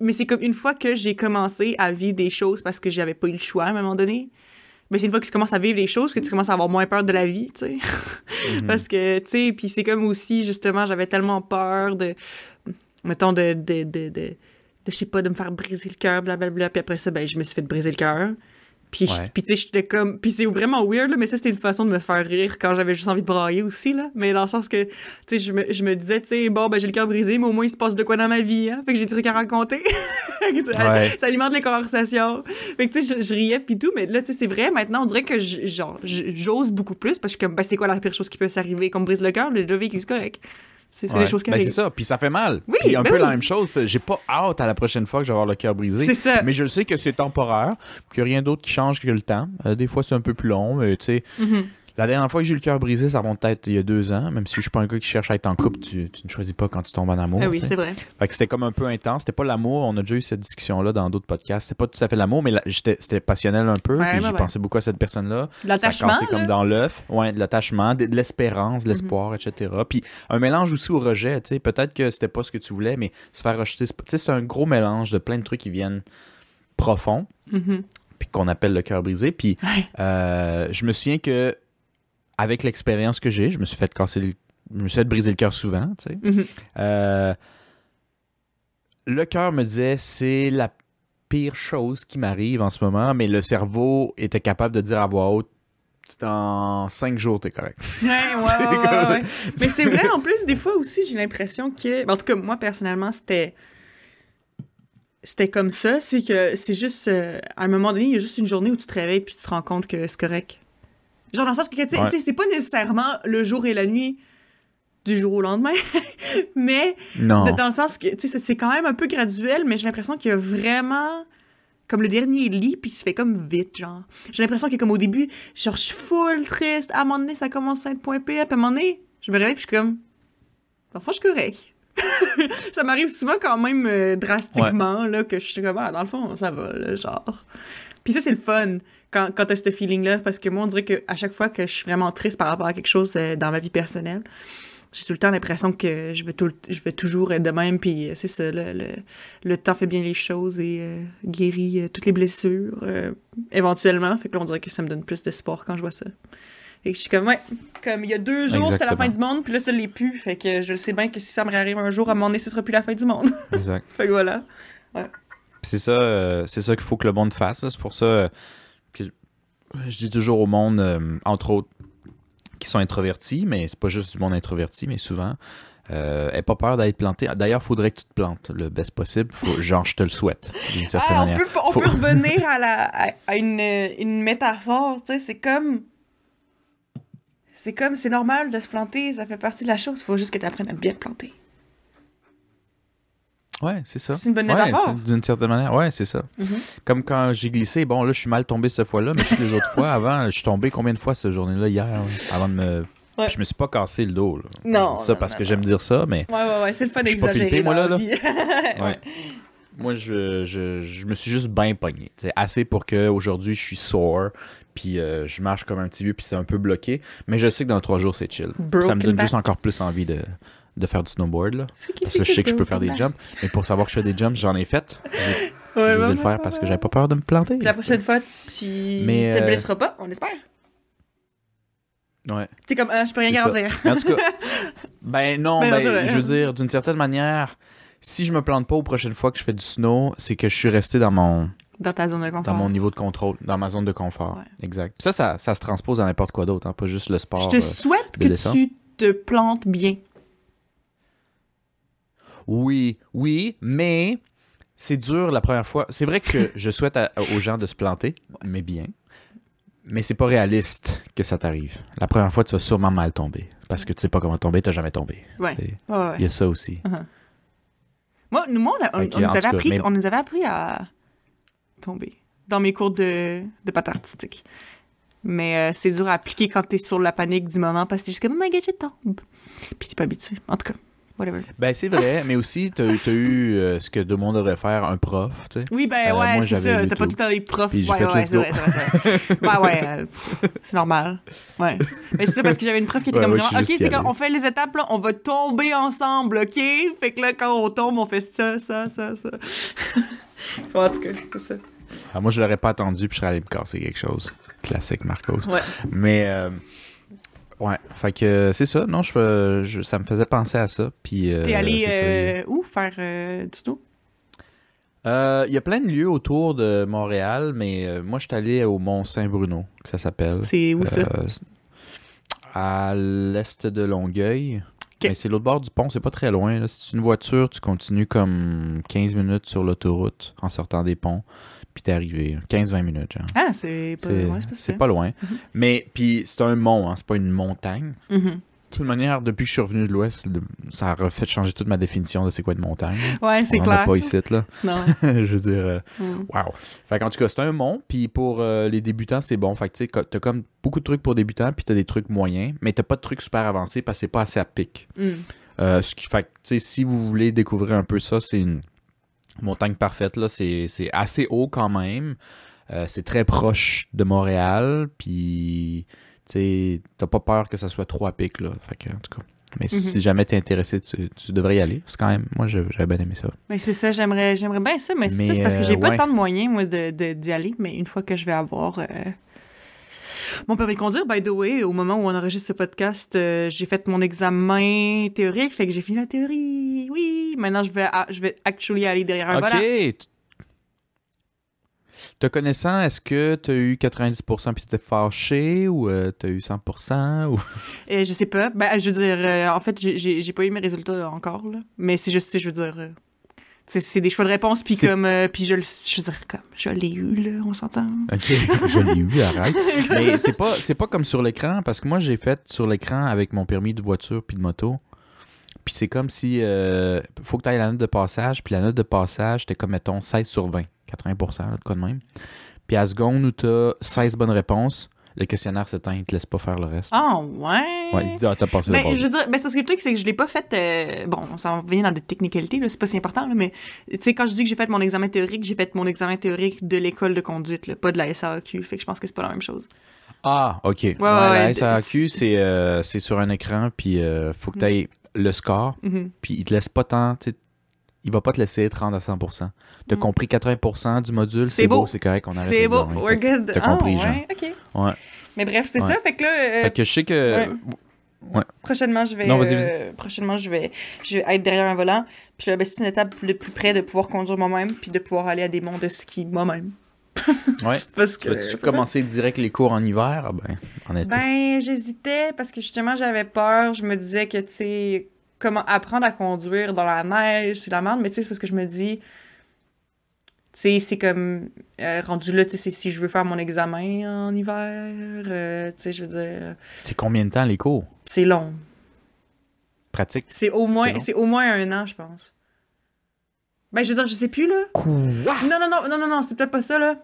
Mais c'est comme une fois que j'ai commencé à vivre des choses parce que j'avais pas eu le choix à un moment donné. Mais c'est une fois que tu commences à vivre des choses que tu commences à avoir moins peur de la vie, tu sais. Mhm. *laughs* Parce que, tu sais, puis c'est comme aussi, justement, j'avais tellement peur de, mettons, de, de, de, de, de, je sais pas, de me faire briser le cœur, blablabla. Puis après ça, ben, je me suis fait briser le cœur. Puis, Ouais. puis tu sais, j'étais comme... Puis c'est vraiment weird, là, mais ça, c'était une façon de me faire rire quand j'avais juste envie de brailler aussi, là. Mais dans le sens que, tu sais, je me, je me disais, tu sais, bon, ben, j'ai le cœur brisé, mais au moins, il se passe de quoi dans ma vie, hein. Fait que j'ai des trucs à raconter. *laughs* ça, Ouais. ça alimente les conversations. Fait que, tu sais, je, je riais puis tout, mais là, tu sais, c'est vrai, maintenant, on dirait que, genre, j'ose beaucoup plus parce que, ben, c'est quoi la pire chose qui peut s'arriver? Qu'on me brise le cœur? J'ai déjà vécu, c'est correct. C'est c'est Ouais. des choses qui Ben, c'est ça, puis ça fait mal. Oui, puis un ben peu oui. la même chose, j'ai pas hâte à la prochaine fois que je vais avoir le cœur brisé. C'est ça. Mais je le sais que c'est temporaire, qu'il n'y a rien d'autre qui change que le temps. Euh, des fois, c'est un peu plus long, mais tu sais, Mhm. La dernière fois que j'ai eu le cœur brisé, ça remonte peut-être il y a deux ans. Même si je suis pas un gars qui cherche à être en couple, tu, tu ne choisis pas quand tu tombes en amour. Ah oui, c'est vrai. Fait que c'était comme un peu intense. C'était pas l'amour. On a déjà eu cette discussion-là dans d'autres podcasts. C'était pas tout à fait l'amour, mais la- c'était passionnel un peu. Ouais, puis ouais, pensé beaucoup à cette personne-là. L'attachement, là. comme dans l'œuf. Ouais, de l'attachement, de, de l'espérance, de Mhm. l'espoir, etc. Puis un mélange aussi au rejet. Tu sais, peut-être que c'était pas ce que tu voulais, mais se faire rejeter, c'est pas- tu sais, c'est un gros mélange de plein de trucs qui viennent profonds, Mhm. puis qu'on appelle le cœur brisé. Puis euh, je me souviens que avec l'expérience que j'ai, je me suis fait casser, le- je me suis fait briser le cœur souvent. Tu sais. Mhm. Euh, le cœur me disait c'est la pire chose qui m'arrive en ce moment, mais le cerveau était capable de dire à voix haute dans cinq jours, t'es correct. Ouais, ouais, *laughs* ouais, ouais, ouais. Mais c'est vrai, en plus, des fois aussi, j'ai l'impression que. En tout cas, moi, personnellement, c'était. C'était comme ça. C'est que c'est juste. euh, à un moment donné, il y a juste une journée où tu te réveilles puis tu te rends compte que c'est correct. Genre, dans le sens que, tu sais, c'est pas nécessairement le jour et la nuit du jour au lendemain, *laughs* mais Non. dans le sens que, tu sais, c'est- quand même un peu graduel, mais j'ai l'impression qu'il y a vraiment comme le dernier lit, puis il se fait comme vite, genre. J'ai l'impression que comme au début, genre, je suis full triste. À un moment donné, ça commence à être point P. À un moment donné, je me réveille, puis je suis comme... Parfois, je suis correct. *laughs* ça m'arrive souvent quand même euh, drastiquement, là, que je suis comme, ah, dans le fond, ça va, là, genre. Puis ça, c'est le fun quand, quand t'as ce feeling-là, parce que moi, on dirait qu'à chaque fois que je suis vraiment triste par rapport à quelque chose euh, dans ma vie personnelle, j'ai tout le temps l'impression que je vais, tout le- je vais toujours être de même, puis euh, c'est ça, le, le, le temps fait bien les choses et euh, guérit euh, toutes les blessures, éventuellement. Fait que là, on dirait que ça me donne plus d'espoir quand je vois ça. Et que je suis comme, ouais, comme il y a deux jours, c'était la fin du monde, puis là, ça l'est plus. Fait que je le sais bien que si ça me réarrive un jour, à un moment donné, ce sera plus la fin du monde. Exact. *laughs* fait que voilà. C'est ça, euh, c'est ça qu'il faut que le monde fasse. C'est pour ça euh, je, dis toujours au monde, euh, entre autres, qui sont introvertis, mais c'est pas juste du monde introverti, mais souvent, euh, aie pas peur d'être planté. D'ailleurs, faudrait que tu te plantes le best possible. Faut- genre, je te le souhaite, d'une certaine Ah, on manière. peut, on Faut- peut *laughs* revenir à, la, à, à une, une métaphore, tu sais, c'est comme... C'est comme, c'est normal de se planter, ça fait partie de la chose, faut juste que tu apprennes à bien te planter. Ouais, c'est ça. C'est une bonne Ouais, métaphore. c'est- D'une certaine manière, ouais, c'est ça. Mhm. Comme quand j'ai glissé, bon, là, je suis mal tombé cette fois-là, mais toutes les autres fois, avant, je suis tombé combien de fois cette journée-là, hier, avant de me. Ouais. Je me suis pas cassé le dos, là. Non, Je dis ça non, parce non, que j'aime dire ça, mais. Ouais, ouais, ouais, c'est le fun d'exagérer moi, là, là. *laughs* Ouais. Moi, je, je, je me suis juste bien pogné. assez pour qu'aujourd'hui, je suis sore, puis euh, je marche comme un petit vieux, puis c'est un peu bloqué. Mais je sais que dans trois jours, c'est chill. ça me donne back. juste encore plus envie de, de faire du snowboard, là. Parce que je sais que je peux faire des jumps. Mais pour savoir que je fais des jumps, j'en ai fait. *laughs* J'ai Ouais, ouais, le faire parce que j'avais pas peur de me planter. Puis la prochaine fois, tu Mais, te euh, blesseras pas, on espère. Ouais. T'es comme, ah, je peux rien garantir. En tout cas, *laughs* ben non, Ben ben, je veux dire, d'une certaine manière, si je me plante pas aux prochaines fois que je fais du snow, c'est que je suis resté dans mon, Dans ta zone de confort. dans mon niveau de contrôle, dans ma zone de confort. Ouais. Exact. Puis ça, ça, ça se transpose dans n'importe quoi d'autre, hein, pas juste le sport. Je te euh. souhaite que tu te plantes bien. Oui, oui, mais c'est dur la première fois. C'est vrai que *laughs* je souhaite à- aux gens de se planter, mais bien. Mais c'est pas réaliste que ça t'arrive. La première fois, tu vas sûrement mal tomber. Parce que tu sais pas comment tomber, t'as jamais tombé. Ouais. Il y a ça aussi. Moi, nous, moi, on, nous avait cas, appris, mais- on nous avait appris à tomber dans mes cours de, de patin artistique. Mais euh, c'est dur à appliquer quand t'es sur la panique du moment parce que t'es juste comme, oh my god, je tombe. Puis t'es pas habitué. En tout cas, whatever. Ben, c'est vrai, mais aussi, t'as as eu euh, ce que tout le monde devrait faire, un prof, tu sais. Oui, ben Euh, ouais, c'est ça. T'as pas tout. le temps des profs. Puis ouais, fait ouais, c'est vrai, c'est vrai, *laughs* vrai. ouais, euh, c'est normal. Ouais. Mais c'est ça parce que j'avais une prof qui était Ouais, comme suis OK, c'est quand aller. on fait les étapes, là, on va tomber ensemble, OK? Fait que là, quand on tombe, on fait ça, ça, ça, ça. *laughs* En tout cas, c'est ça. Ah, moi, je l'aurais pas attendu, puis je serais allé me casser quelque chose. Classique, Marcos. Ouais. Mais, ouais, fait que euh, c'est ça. Non, je, je- ça me faisait penser à ça. Puis, euh, T'es allé ça, euh, où faire euh, du tout? Euh, Il y a plein de lieux autour de Montréal, mais euh, moi, je suis allé au Mont Saint-Bruno, que ça s'appelle. C'est où ça? Euh, à l'est de Longueuil. Mais c'est l'autre bord du pont, c'est pas très loin. Là. Si c'est une voiture, tu continues comme 15 minutes sur l'autoroute en sortant des ponts, puis t'es arrivé. 15-20 minutes, genre. Ah, c'est pas, ouais, c'est pas pas loin. Mhm. Mais puis c'est un mont, hein, c'est pas une montagne. Mhm. De toute manière, depuis que je suis revenu de l'Ouest, ça a refait changer toute ma définition de c'est quoi une montagne. Ouais, c'est On clair. pas ici, là. *laughs* Non. *laughs* je veux dire, euh, Mm. wow. Fait qu'en tout cas, c'est un mont, puis pour euh, les débutants, c'est bon. Fait que tu sais, t'as comme beaucoup de trucs pour débutants, puis t'as des trucs moyens, mais t'as pas de trucs super avancés parce que c'est pas assez à pic. Mm. Euh, ce qui fait que, tu sais, si vous voulez découvrir un peu ça, c'est une montagne parfaite, là. C'est assez haut quand même. Euh, c'est très proche de Montréal, puis, tu sais, t'as pas peur que ça soit trop à pic, là. Fait que, en tout cas. Mais si jamais t'es intéressé, tu, tu devrais y aller. C'est quand même, moi, j'avais bien aimé ça. Mais c'est ça, j'aimerais j'aimerais bien ça, mais, c'est ça, c'est parce que j'ai euh, pas ouais. tant de moyens, moi, de, de- d'y aller, mais une fois que je vais avoir euh, mon permis de conduire, by the way, au moment où on enregistre ce podcast, euh, j'ai fait mon examen théorique, fait que j'ai fini la théorie, oui! Maintenant, je vais, à- je vais actually aller derrière un OK. volant. T- Te connaissant, est-ce que tu as eu 90% puis tu étais fâché ou tu as eu 100% ou... Et je sais pas, ben, je veux dire, euh, en fait, j'ai- pas eu mes résultats encore, là, mais c'est juste, sais, je veux dire... euh, c'est des choix de réponse, puis comme, euh, puis je le, je veux dire, comme, je l'ai eu, là, on s'entend. OK, je l'ai eu, arrête. *laughs* Mais c'est pas, pas comme sur l'écran, parce que moi, j'ai fait sur l'écran avec mon permis de voiture puis de moto. Puis c'est comme si... euh, faut que tu ailles la note de passage, puis la note de passage, c'était comme, mettons, 16 sur 20. 80 là, de quoi de même. Puis à la seconde où tu as 16 bonnes réponses, le questionnaire s'éteint, il te laisse pas faire le reste. Ah, ouais! Ouais, il te dit, ah, t'as passé le Ben, passé. je veux dire, ben, c'est ce que le truc, c'est que je l'ai pas fait. euh, bon, on s'en revient dans des technicalités, là, c'est pas si important, là, mais tu sais, quand je dis que j'ai fait mon examen théorique, j'ai fait mon examen théorique de l'école de conduite, là, pas de la SAQ. Fait que je pense que c'est pas la même chose. Ah, ok. Ouais, ouais, la SAQ, c'est euh, c'est sur un écran, puis euh, faut que tu aies le score, Mhm. puis il te laisse pas tant. tu Il va pas te laisser être rendre à 100%. T'as Mm. compris 80% du module, C'est beau, beau. c'est correct, on arrête C'est beau, we're good. t'as ah, compris, ouais, ok. Ouais. Mais bref, c'est Ouais. ça, fait que là, euh, Fait que je sais que. Ouais. prochainement, je vais. Non, vas-y, euh, prochainement, je vais, je vais être derrière un volant. Puis ben, c'est une étape le plus près de pouvoir conduire moi-même, puis de pouvoir aller à des monts de ski moi-même. *laughs* Ouais. Parce que. Ça. commencer direct les cours en hiver? Ah Ben, en été. Ben, j'hésitais parce que justement, j'avais peur. Je me disais que, tu sais, comment apprendre à conduire dans la neige, c'est la merde. Mais tu sais, c'est parce que je me dis, tu sais, c'est comme euh, rendu là, tu sais, si je veux faire mon examen en hiver, euh, tu sais, je veux dire, C'est combien de temps les cours? c'est long. Pratique? C'est au moins, c'est au moins un an, je pense. Ben, je veux dire, je sais plus, là. Quoi? Non, non, non, non, non, non, c'est peut-être pas ça, là.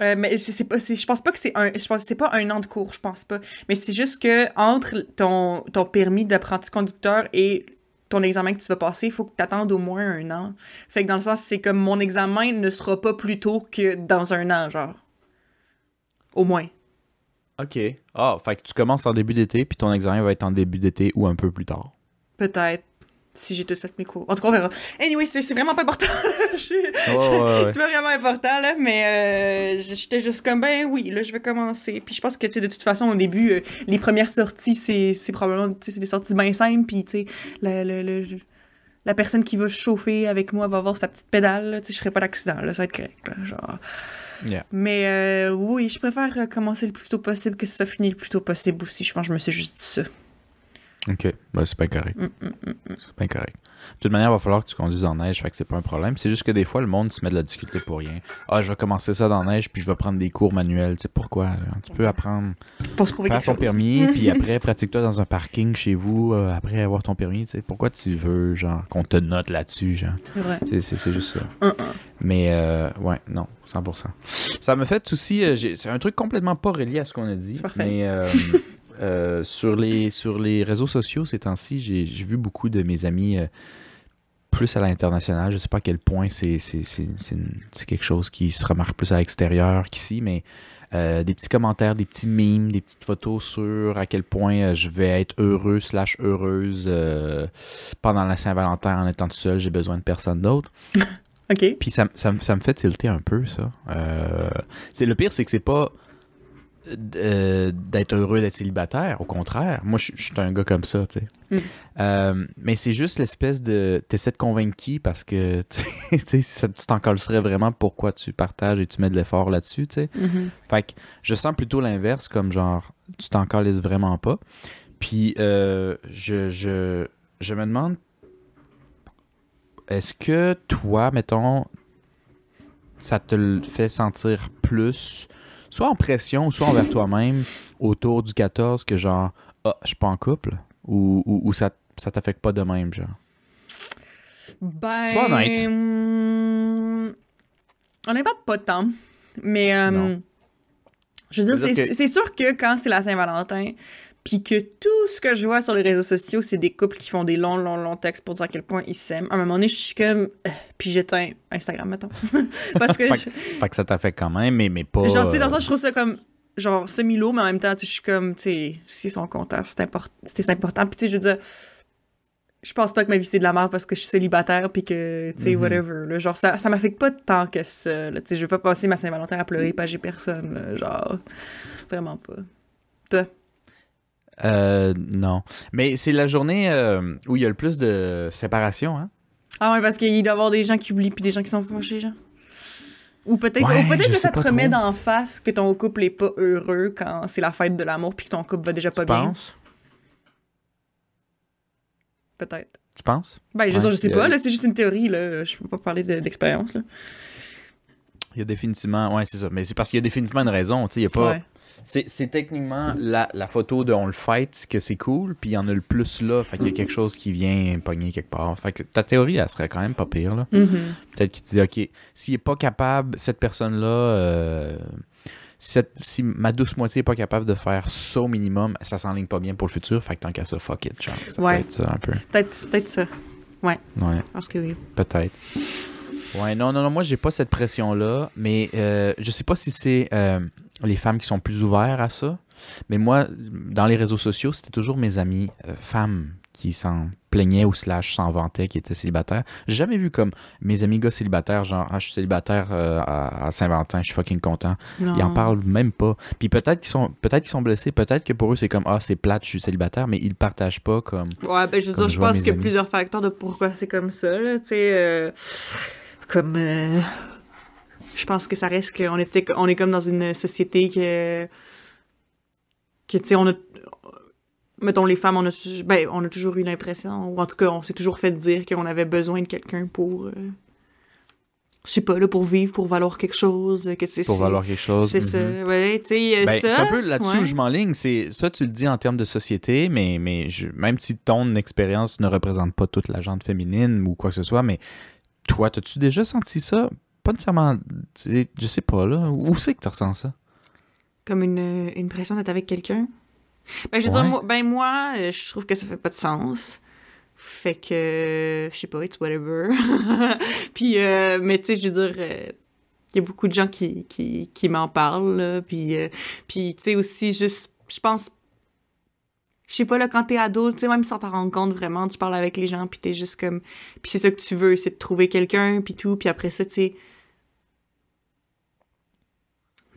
Euh, mais je sais pas, je pense pas que c'est un, je pense que c'est pas un an de cours, je pense pas. Mais c'est juste que entre ton, ton permis d'apprenti conducteur et ton examen que tu vas passer, il faut que tu attendes au moins un an. Fait que dans le sens, c'est comme mon examen ne sera pas plus tôt que dans un an, genre. Au moins. OK. Ah, fait que tu commences en début d'été, puis ton examen va être en début d'été ou un peu plus tard. Peut-être. Si j'ai tout fait mes cours. En tout cas, on verra. Anyway, c'est vraiment pas important. *laughs* Je- Ouais, ouais, ouais. C'est pas vraiment important, là, mais euh, j'étais juste comme, ben oui, là, je vais commencer. Puis je pense que, tu sais, de toute façon, au début, euh, les premières sorties, c'est probablement, tu sais, c'est des sorties bien simples, puis, tu sais, le, le- le- la personne qui va chauffer avec moi va avoir sa petite pédale, tu sais, je ferai pas d'accident, là, ça va être correct, là, genre. Yeah. Mais euh, oui, je préfère commencer le plus tôt possible que ça finisse le plus tôt possible aussi. Je pense que je me suis juste dit ça. OK. Ben, c'est bien correct. Mm, mm, mm. C'est bien correct. De toute manière, il va falloir que tu conduises en neige, fait que c'est pas un problème. C'est juste que des fois, le monde se met de la difficulté pour rien. Ah, je vais commencer ça dans la neige, puis je vais prendre des cours manuels. Tu sais pourquoi? Tu peux apprendre, Pour se prouver faire quelque ton chose. permis, *laughs* puis après, pratique-toi dans un parking chez vous, euh, après avoir ton permis. Tu sais, pourquoi tu veux, genre, qu'on te note là-dessus, genre? C'est vrai. C'est- juste ça. Mais euh, ouais, non, 100%. Ça me fait aussi, euh, c'est un truc complètement pas relié à ce qu'on a dit, C'est parfait. mais euh, *laughs* euh, sur, les, sur les réseaux sociaux ces temps-ci, j'ai vu beaucoup de mes amis euh, plus à l'international. Je sais pas à quel point c'est quelque chose qui se remarque plus à l'extérieur qu'ici, mais euh, des petits commentaires, des petits memes, des petites photos sur à quel point je vais être heureux slash heureuse pendant la Saint-Valentin en étant tout seul, j'ai besoin de personne d'autre. *laughs* OK. Puis ça, ça, me- ça me fait tilter un peu, ça. C'est, le pire, c'est que c'est pas euh, d'être heureux d'être célibataire. Au contraire, moi, je je suis un gars comme ça, tu sais. Mm. Euh, mais c'est juste l'espèce de... T'essaies de convaincre qui parce que, tu sais, *laughs* tu sais, ça- tu t'en collerais vraiment pourquoi tu partages et tu mets de l'effort là-dessus, tu sais. Mhm. Fait que je sens plutôt l'inverse, comme genre, tu t'en vraiment pas. Puis, euh, je, je, je me demande, est-ce que toi, mettons, ça te le fait sentir plus, soit en pression, soit envers *laughs* toi-même, autour du 14, que genre, ah, je suis pas en couple, ou, ou, ou ça, ça t'affecte pas de même, genre? Ben. Sois honnête. hum, Honnêtement, pas tant. Mais. euh, Non. je veux dire, C'est-à-dire c'est que- c'est sûr que quand c'est la Saint-Valentin, puis que tout ce que je vois sur les réseaux sociaux, c'est des couples qui font des longs, longs, longs textes pour dire à quel point ils s'aiment. À un moment donné, je suis comme. euh, Puis j'éteins Instagram, mettons. *laughs* Parce que. Fait, je- fait que ça t'affecte quand même, mais, mais pas... Genre, tu sais, dans euh, ça, je trouve ça comme, genre, semi-lourd, mais en même temps, tu sais, je suis comme, tu sais, s'ils sont contents, c'est import- important. Puis, tu sais, je veux dire, je pense pas que ma vie, c'est de la merde parce que je suis célibataire, puis que, tu sais, Mhm. whatever, là. Genre, ça, ça m'affecte pas tant que ça. Tu sais, je vais pas passer ma Saint-Valentin à pleurer, pas j'ai personne, là. Genre, vraiment pas. Toi? Euh, non. Mais c'est la journée euh, où il y a le plus de séparation, hein? Ah ouais, parce qu'il doit y avoir des gens qui oublient, puis des gens qui sont fâchés, genre. Ou peut-être Ouais, je que ça te remet d'en face que ton couple est pas heureux quand c'est la fête de l'amour puis que ton couple va déjà pas Tu bien. penses? Peut-être. Tu penses? Ben, je Ouais, je sais pas, là, c'est juste une théorie, là. Je peux pas parler de, de l'expérience, là. Il y a définitivement... Ouais, c'est ça. Mais c'est parce qu'il y a définitivement une raison, tu sais, il y a pas... Ouais. C'est, techniquement la, la photo de on le fight que c'est cool, puis il y en a le plus là, fait qu'il y a quelque chose qui vient pogner quelque part. Fait que ta théorie, elle serait quand même pas pire, là. Mhm. Peut-être qu'il te dit, OK, s'il est pas capable, cette personne-là, euh, si, cette- si ma douce moitié est pas capable de faire ça au minimum, ça s'enligne pas bien pour le futur, fait que tant qu'à ça, fuck it, genre. Ouais. peut être ça un peu. Peut-être peut-être ça. Ouais, que oui. peut-être. Ouais, non, non, non, moi, j'ai pas cette pression-là, mais euh, je sais pas si c'est euh, les femmes qui sont plus ouvertes à ça, mais moi, dans les réseaux sociaux, c'était toujours mes amies euh, femmes qui s'en plaignaient ou slash s'en vantaient, qui étaient célibataires. J'ai jamais vu comme mes amis gars célibataires, genre, ah, je suis célibataire euh, à, Saint-Valentin, je suis fucking content. Non. Ils en parlent même pas. Puis peut-être qu'ils sont peut-être qu'ils sont blessés, peut-être que pour eux c'est comme ah c'est plate, je suis célibataire, mais ils partagent pas comme Ouais, ben, je veux dire, je pense qu'il y a amis. plusieurs facteurs de pourquoi c'est comme ça, tu sais. euh, comme. Je pense que ça reste qu'on on est comme dans une société que. que, tu sais, on a. Mettons, les femmes, on a, ben, on a toujours eu l'impression, ou en tout cas, on s'est toujours fait dire qu'on avait besoin de quelqu'un pour. euh, je sais pas, là, pour vivre, pour valoir quelque chose, que c'est. pour valoir quelque chose. C'est ça, ouais, tu sais, euh, Ben, ça. c'est un peu là-dessus ouais. où je m'enligne. C'est ça, tu le dis en termes de société, mais, mais je- même si ton expérience ne représente pas toute la gente féminine ou quoi que ce soit, mais toi, as-tu déjà senti ça? Pas nécessairement, je sais pas, là. Où c'est que tu ressens ça? Comme une, une pression d'être avec quelqu'un? Ben, je veux Ouais. dire, moi, ben, moi, euh, je trouve que ça fait pas de sens. Fait que, je sais pas, it's whatever. *laughs* puis, euh, mais tu sais, je veux dire, euh, il y a beaucoup de gens qui, qui, qui m'en parlent, là, puis, euh, puis tu sais, aussi, juste, je pense, je sais pas, là, quand t'es ado, tu sais, même sans t'en rendre compte vraiment, tu parles avec les gens, puis t'es juste comme, puis c'est ça que tu veux, c'est de trouver quelqu'un, puis tout, puis après ça, tu sais...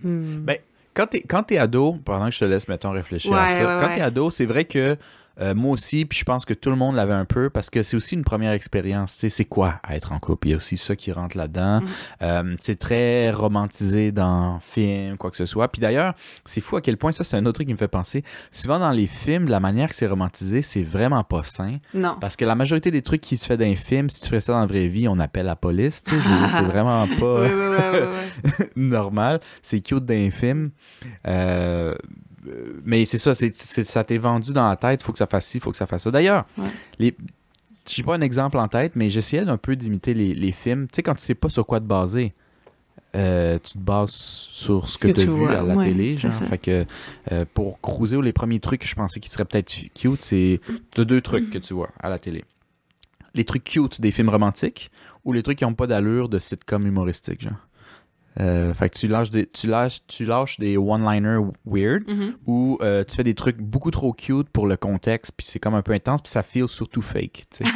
Hmm. Ben, Quand t'es, quand t'es ado, pendant que je te laisse, mettons, réfléchir à ça, ouais, quand ouais. t'es ado, c'est vrai que euh, moi aussi, puis je pense que tout le monde l'avait un peu, parce que c'est aussi une première expérience. Tu sais, c'est quoi être en couple? Il y a aussi ça qui rentre là-dedans. Mhm. Euh, c'est très romantisé dans films, quoi que ce soit. Puis d'ailleurs, c'est fou à quel point, ça c'est un autre truc qui me fait penser. Souvent dans les films, la manière que c'est romantisé, c'est vraiment pas sain. Non. Parce que la majorité des trucs qui se fait dans les films, si tu ferais ça dans la vraie vie, on appelle la police. C'est *laughs* vraiment pas *laughs* normal. C'est cute dans les films. Euh, mais c'est ça, c'est, ça t'est vendu dans la tête, faut que ça fasse ci, faut que ça fasse ça. D'ailleurs, Ouais. les, j'ai pas un exemple en tête, mais j'essayais d'un peu d'imiter les, les films. Tu sais, quand tu sais pas sur quoi te baser, euh, tu te bases sur ce que, Que tu as tu vu vois, à la ouais, télé. Genre. Fait que euh, pour cruiser, les premiers trucs que je pensais qui seraient peut-être cute, c'est deux trucs que tu vois à la télé. Les trucs cute des films romantiques ou les trucs qui ont pas d'allure de sitcom humoristique, genre. Euh, fait que tu lâches des, tu lâches, tu lâches des one-liners weird Mhm. ou euh, tu fais des trucs beaucoup trop cute pour le contexte, puis c'est comme un peu intense, puis ça feel surtout fake. *laughs* ouais,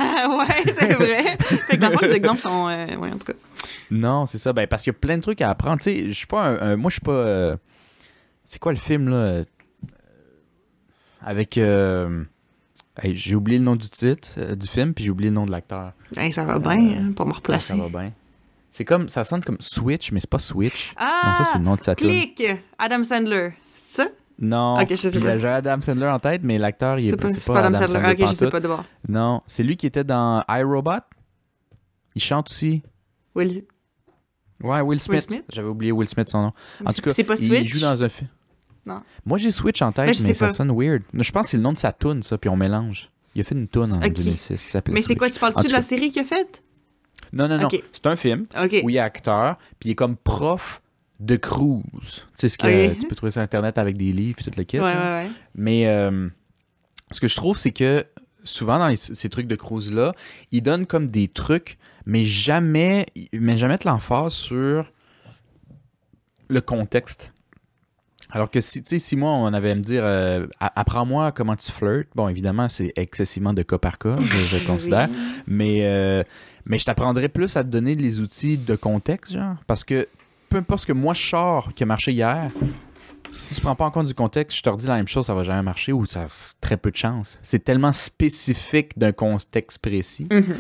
c'est vrai. fait que dans les exemples sont. euh, ouais, en tout cas. non, c'est ça. Ben, parce qu'il y a plein de trucs à apprendre. Tu sais, je suis pas un, un- Moi, je suis pas. euh, C'est quoi le film, là? Avec. euh, hey, j'ai oublié le nom du titre du film, puis j'ai oublié le nom de l'acteur. Hey, ça va bien, hein, pour me replacer. Ça va bien. C'est comme. Ça sonne comme Switch, mais c'est pas Switch. Ah! non, ça, c'est le nom de sa tune. Click! Adam Sandler. C'est ça? Non. Ok, je sais Puis pas. J'ai Adam Sandler en tête, mais l'acteur, il est, C'est pas, c'est pas Adam Sandler. Ok, je sais pas de bord. Non, c'est lui qui était dans iRobot. Il chante aussi. Will... Ouais, Will Smith. Smith? J'avais oublié Will Smith son nom. En tout cas, pas il joue dans un film. Non. Moi, j'ai Switch en tête, Mais mais, ça pas. sonne weird. Je pense que c'est le nom de sa tune, ça, puis on mélange. Il a fait une tune en Ok. 2006 qui s'appelle Mais c'est quoi, tu parles-tu de la série qu'il a faite? Non, non, non. C'est un film où il est acteur, puis il est comme prof de cruise. Tu sais ce que tu peux trouver sur Internet avec des livres et tout le kit. Ouais, ouais, ouais. Mais euh, ce que je trouve, c'est que souvent dans les- ces trucs de cruise-là, ils donnent comme des trucs, mais jamais, mettent jamais de l'emphase sur le contexte. Alors que si, tu sais, si moi, on avait à me dire, euh, apprends-moi comment tu flirtes, bon, évidemment, c'est excessivement de cas par cas, je, je *laughs* considère, Oui. mais, euh, mais je t'apprendrais plus à te donner les outils de contexte, genre, parce que peu importe ce que moi je sors qui a marché hier, si tu prends pas en compte du contexte, je te redis la même chose, ça va jamais marcher ou ça a très peu de chance. C'est tellement spécifique d'un contexte précis. Mhm. Tu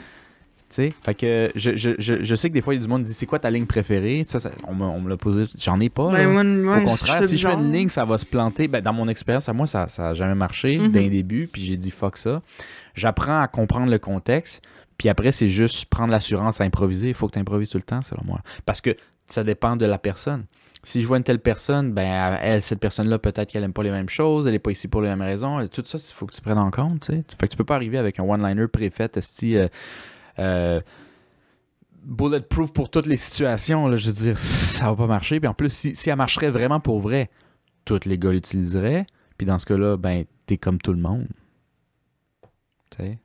sais, fait que je, je, je, je sais que des fois, il y a du monde qui dit c'est quoi ta ligne préférée? Ça, ça- on, me, on me l'a posé. J'en ai pas. Ben, moi, moi, Au contraire, si je fais une ligne, ça va se planter. Ben, dans mon expérience, à moi, ça n'a jamais marché Mhm. d'un début. Puis j'ai dit fuck ça. J'apprends à comprendre le contexte. Puis après, c'est juste prendre l'assurance à improviser. Il faut que tu improvises tout le temps, selon moi. Parce que ça dépend de la personne. Si je vois une telle personne, ben, elle, cette personne-là, peut-être qu'elle aime pas les mêmes choses, elle est pas ici pour les mêmes raisons. Tout ça, il faut que tu prennes en compte. tu sais. Fait que tu peux pas arriver avec un one-liner préfet, esti, euh, euh, bulletproof pour toutes les situations. Là, je veux dire, *laughs* ça va pas marcher. Puis en plus, si, si elle marcherait vraiment pour vrai, tous les gars l'utiliseraient. Puis dans ce cas-là, ben, t'es comme tout le monde.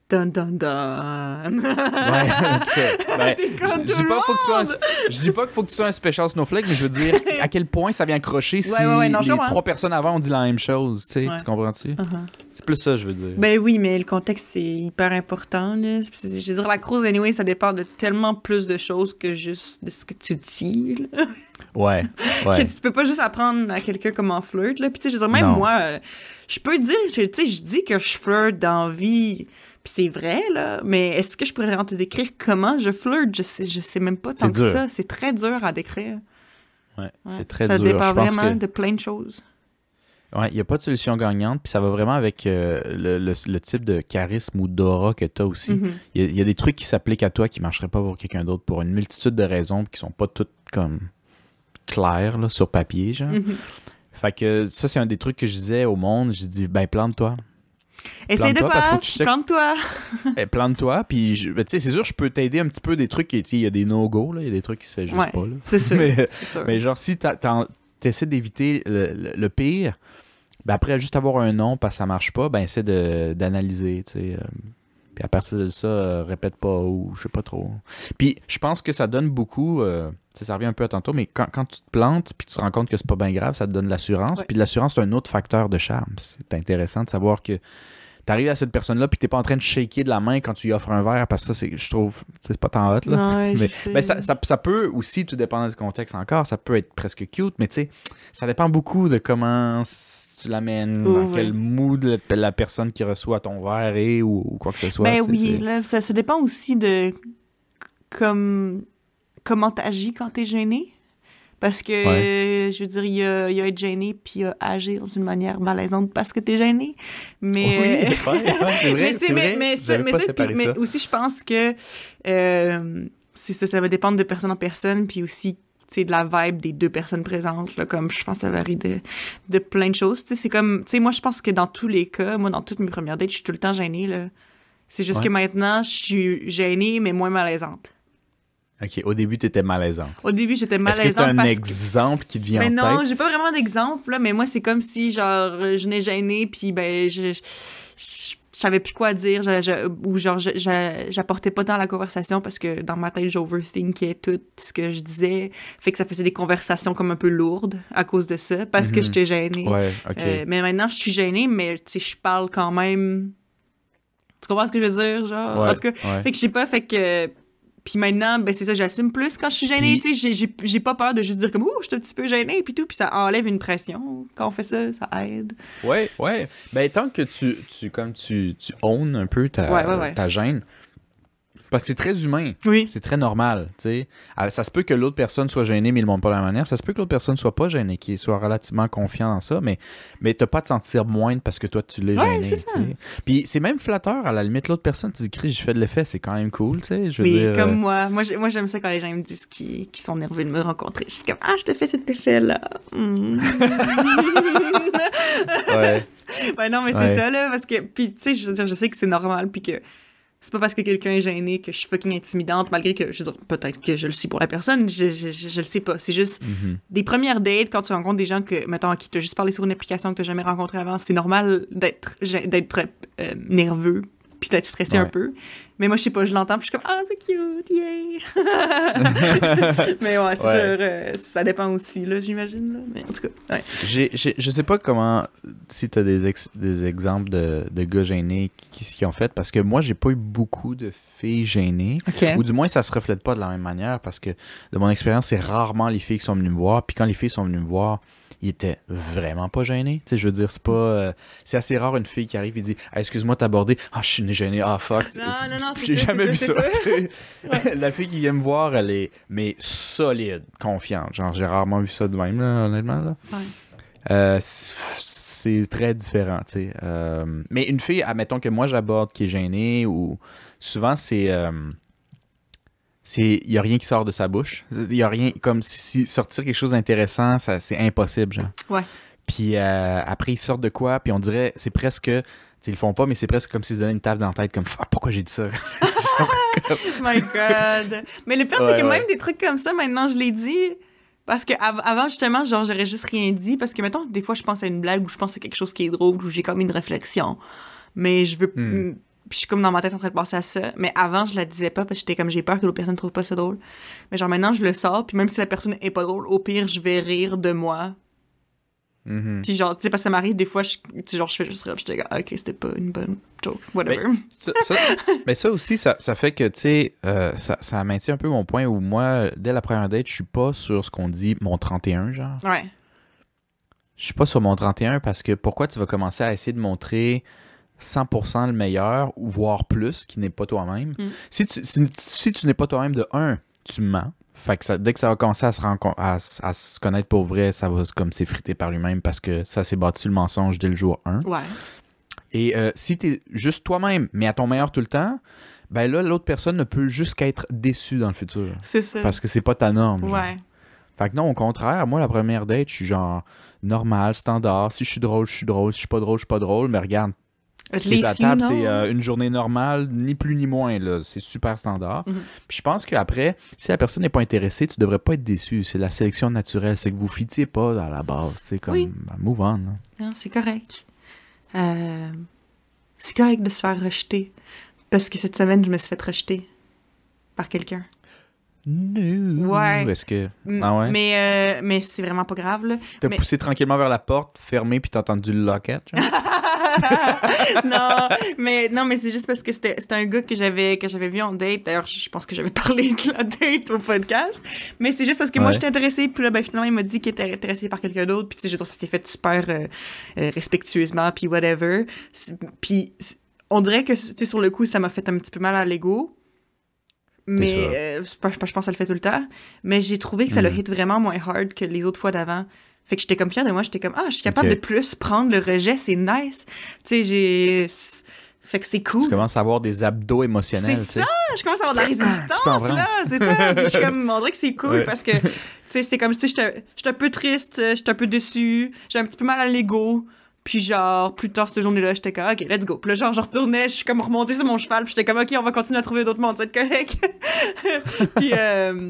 Dun, dun, dun. Ouais, en tout cas, *laughs* ben, je dis pas faut que tu sois un- monde. je dis pas qu'il faut que tu sois un special snowflake, mais je veux dire *laughs* à quel point ça vient crocher si Ouais, ouais, ouais, non, je les comprends. trois personnes avant ont dit la même chose. Tu, comprends-tu? Uh-huh. C'est plus ça, je veux dire. Ben oui, mais le contexte, c'est hyper important. Là. Je veux dire, la cruise, anyway, ça dépend de tellement plus de choses que juste de ce que tu dis. là. *laughs* Ouais, *laughs* ouais. Que tu peux pas juste apprendre à quelqu'un comment flirt. Là. Puis, tu sais, je veux dire, même Non. moi, euh, je peux dire, je- tu sais, je dis que je flirte dans vie. Puis c'est vrai, là. Mais est-ce que je pourrais vraiment te décrire comment je flirte? Je sais, je sais même pas tant que ça. C'est très dur à décrire. Ouais, Ouais. c'est très ça dur. dépend Je pense vraiment que- de plein de choses. Ouais, il n'y a pas de solution gagnante, puis ça va vraiment avec euh, le, le- le type de charisme ou d'aura que tu as aussi. Il y, a- il y a des trucs qui s'appliquent à toi qui ne marcheraient pas pour quelqu'un d'autre pour une multitude de raisons qui sont pas toutes comme claires là, sur papier. Genre. Mhm. Fait que ça, c'est un des trucs que je disais au monde. J'ai dit, ben plante-toi. Essaye de tu que- plante-toi. *laughs* Eh, plante-toi, puis je- ben, tu sais, c'est sûr, je peux t'aider un petit peu des trucs il y a des no-go, il y a des trucs qui se fait juste Ouais. pas. Là. C'est sûr. sûr. mais genre, si tu essaies d'éviter le, le- le pire, ben après, juste avoir un nom parce que ça marche pas, ben essaie de- d'analyser, tu sais. euh, puis à partir de ça, euh, répète pas ou je sais pas trop. Puis je pense que ça donne beaucoup, euh, ça revient un peu à tantôt, mais quand, quand tu te plantes puis tu te rends compte que c'est pas bien grave, ça te donne de l'assurance. Ouais. Puis l'assurance, c'est un autre facteur de charme. C'est intéressant de savoir que t'arrives à cette personne-là puis t'es pas en train de shaker de la main quand tu lui offres un verre parce que ça, c'est, je trouve, c'est pas tant hot, là. Non, Mais, ça, ça, ça peut aussi, tout dépendant du contexte encore, ça peut être presque cute, mais tu sais, ça dépend beaucoup de comment tu l'amènes, Oh, dans ouais. quel mood la, personne qui reçoit ton verre est ou, ou quoi que ce soit. Ben oui, là, ça, ça dépend aussi de comme comment t'agis quand t'es gêné. Parce que, euh, je veux dire, il y a, y a être gêné puis il y a agir d'une manière malaisante parce que t'es gêné. Mais, Oui, ouais, ouais, c'est *laughs* vrai, mais, tu vrai. mais, ça, puis- aussi, je pense que euh, ça, ça va dépendre de personne en personne, puis aussi tu de la vibe des deux personnes présentes. Là, comme je pense que ça varie de, de plein de choses. Tu c'est comme, tu sais, moi, je pense que dans tous les cas, moi, dans toutes mes premières dates, je suis tout le temps gênée. Là. C'est juste que maintenant, je suis gênée, mais moins malaisante. Ok, au début, t'étais malaisante. Au début, j'étais Est-ce malaisante que t'as un parce que... exemple qui te vient Mais en non, tête? j'ai pas vraiment d'exemple, là, mais moi, c'est comme si, genre, je n'ai gêné, puis ben, je, je, je savais plus quoi dire, je- je- ou genre, j'apportais pas dans la conversation parce que dans ma tête, j'overthinkais tout ce que je disais. Fait que ça faisait des conversations comme un peu lourdes à cause de ça, parce que Mhm. j'étais gênée. Ouais, ok. Euh, mais maintenant, je suis gênée, mais tu sais, je parle quand même. Tu comprends ce que je veux dire, genre? Ouais, En tout cas, ouais. fait que je sais pas, fait que. Puis maintenant, ben c'est ça, j'assume plus quand je suis gênée, Puis- tu sais, j'ai- pas peur de juste dire comme, ouh, je suis un petit peu gênée, puis tout, puis ça enlève une pression. Quand on fait ça, ça aide. Ouais, ouais. Ben, tant que tu, tu comme tu, tu owns un peu ta, Ouais, ouais, ouais. ta gêne, parce que c'est très humain. Oui. C'est très normal, tu sais. Ah, Ça se peut que l'autre personne soit gênée, mais il ne montre pas de la manière. Ça se peut que l'autre personne soit pas gênée, qu'il soit relativement confiant dans ça, mais, mais t'as pas à te sentir moindre parce que toi, tu l'es Ouais, gêné, c'est ça. tu. Puis c'est même flatteur, à la limite, l'autre personne, tu dis, Chris, j'ai fait de l'effet, c'est quand même cool, tu sais. Je veux Oui, dire, comme euh, moi. Moi, j'ai- moi, j'aime ça quand les gens me disent qu'ils sont nerveux de me rencontrer. Je suis comme, ah, je te fais cet effet-là. Hmm. *laughs* ouais. *laughs* Ben non, mais Ouais. c'est ça, là, parce que... Puis, tu sais, je veux dire, je sais que c'est normal, puis que c'est pas parce que quelqu'un est gêné que je suis fucking intimidante, malgré que, je veux dire, peut-être que je le suis pour la personne, je, je, je, je le sais pas. C'est juste Mhm. des premières dates, quand tu rencontres des gens que, mettons, à qui t'as juste parlé sur une application que t'as jamais rencontré avant, c'est normal d'être d'être euh, nerveux, puis d'être stressé un peu. Mais moi, je sais pas, je l'entends, puis je suis comme, ah, c'est cute, yay! *laughs* mais ouais, c'est Ouais. sûr, euh, ça dépend aussi, là, j'imagine, là. Mais en tout cas, ouais. J'ai, j'ai- je sais pas comment, si tu as des, ex- des exemples de, de gars gênés qui, qui ont fait, parce que moi, j'ai pas eu beaucoup de filles gênées. Ou du moins, ça se reflète pas de la même manière parce que de mon expérience, c'est rarement les filles qui sont venues me voir. Puis quand les filles sont venues me voir, ils étaient vraiment pas gênés. Tu sais, je veux dire, c'est pas. euh, c'est assez rare une fille qui arrive et dit Ah, Excuse-moi de t'aborder. Ah, je suis gêné. Ah, fuck. Non, non, non, c'est J'ai jamais vu ça. *laughs* La fille qui vient me voir, elle est mais solide, confiante. Genre, j'ai rarement vu ça de même, là, honnêtement. Là. Ouais. Euh, c'est c'est très différent, tu sais. Euh, mais une fille, admettons que moi j'aborde qui est gênée, ou souvent c'est. C'est il y a rien qui sort de sa bouche. Il y a rien comme si, si sortir quelque chose d'intéressant, ça c'est impossible, genre. Ouais. Puis euh, après ils sortent de quoi, puis on dirait c'est presque ils le font pas mais c'est presque comme s'ils se donnaient une table dans la tête comme Ah, pourquoi j'ai dit ça? *laughs* Oh *laughs* my god. Mais le pire, Ouais, c'est que ouais. même des trucs comme ça, maintenant, je l'ai dit. Parce que av- avant, justement, genre, j'aurais juste rien dit. Parce que, mettons, des fois, je pense à une blague ou je pense à quelque chose qui est drôle ou j'ai comme une réflexion. Mais je veux. Hmm. Puis je suis comme dans ma tête en train de penser à ça. Mais avant, je la disais pas parce que j'étais comme j'ai peur que l'autre personne trouve pas ça drôle. Mais genre maintenant, je le sors. Puis même si la personne est pas drôle, au pire, je vais rire de moi. Mhm. Puis genre, tu sais, parce que ça m'arrive des fois, je, genre, je fais juste rire. puis J'étais comme, Ah, ok, c'était pas une bonne joke. Whatever. ça, ça- *laughs* mais ça aussi, ça, ça fait que, tu sais, euh, ça, ça maintient un peu mon point où moi, dès la première date, je suis pas sur ce qu'on dit mon 31, genre. Ouais. Je suis pas sur mon 31 parce que pourquoi tu vas commencer à essayer de montrer 100% le meilleur ou voire plus qui n'est pas toi-même. Mm. Si tu, si, si tu n'es pas toi-même de un, tu mens. Fait que ça- dès que ça va commencer à se, à, se connaître pour vrai, ça va comme s'effriter par lui-même parce que ça s'est bâti sur le mensonge dès le jour 1. Ouais. Et euh, si tu es juste toi-même, mais à ton meilleur tout le temps, ben là, l'autre personne ne peut juste qu'être déçue dans le futur. C'est ça. Parce que c'est pas ta norme. genre. Ouais. Fait que non, au contraire, moi, la première date, je suis genre normal, standard. Si je suis drôle, je suis drôle. Si je suis pas drôle, je suis pas drôle. Mais regarde, ce qui est à table, c'est euh, une journée normale, ni plus ni moins. C'est super standard. Mhm. Puis je pense qu'après, si la personne n'est pas intéressée, tu devrais pas être déçu. C'est la sélection naturelle. C'est que vous fitiez pas à la base. C'est comme, Oui. move on. là. Non, c'est correct. Euh, c'est correct de se faire rejeter. Parce que cette semaine, je me suis fait rejeter par quelqu'un. No. Ouais. Est-ce que? M- Ah ouais? Mais, euh, mais c'est vraiment pas grave. T'as mais- poussé tranquillement vers la porte, fermé, puis t'as entendu le locket? *laughs* *laughs* non, mais non, mais c'est juste parce que c'était c'était un gars que j'avais que j'avais vu en date. D'ailleurs, je pense que j'avais *laughs* parlé de la date au podcast. Mais c'est juste parce que moi, Ouais. j'étais intéressée. Puis là, ben, finalement, il m'a dit qu'il était intéressé par quelqu'un d'autre. Puis tu sais, ça s'est fait super euh, euh, respectueusement, puis whatever. Puis on dirait que, tu sais, sur le coup, ça m'a fait un petit peu mal à l'ego. Mais euh, je pense que ça le fait tout le temps. Mais j'ai trouvé que ça le Mhm. hit vraiment moins hard que les autres fois d'avant. Fait que j'étais comme fière de moi. J'étais comme, ah, je suis capable de plus prendre le rejet, c'est nice. Tu sais, j'ai. Fait que c'est cool. Tu commences à avoir des abdos émotionnels, C'est ça, je commence à avoir de la résistance, là, c'est ça. *laughs* Puis je suis comme, on dirait que c'est cool Ouais. parce que, tu sais, c'est comme, sais, j'étais un peu triste, j'étais un peu déçue, j'ai un petit peu mal à l'ego. Puis genre, plus tard cette journée-là, j'étais comme, OK, let's go. Puis là, genre, je retournais, je suis comme remontée sur mon cheval, puis j'étais comme, OK, on va continuer à trouver d'autres mondes, c'est correct. *laughs* puis, euh,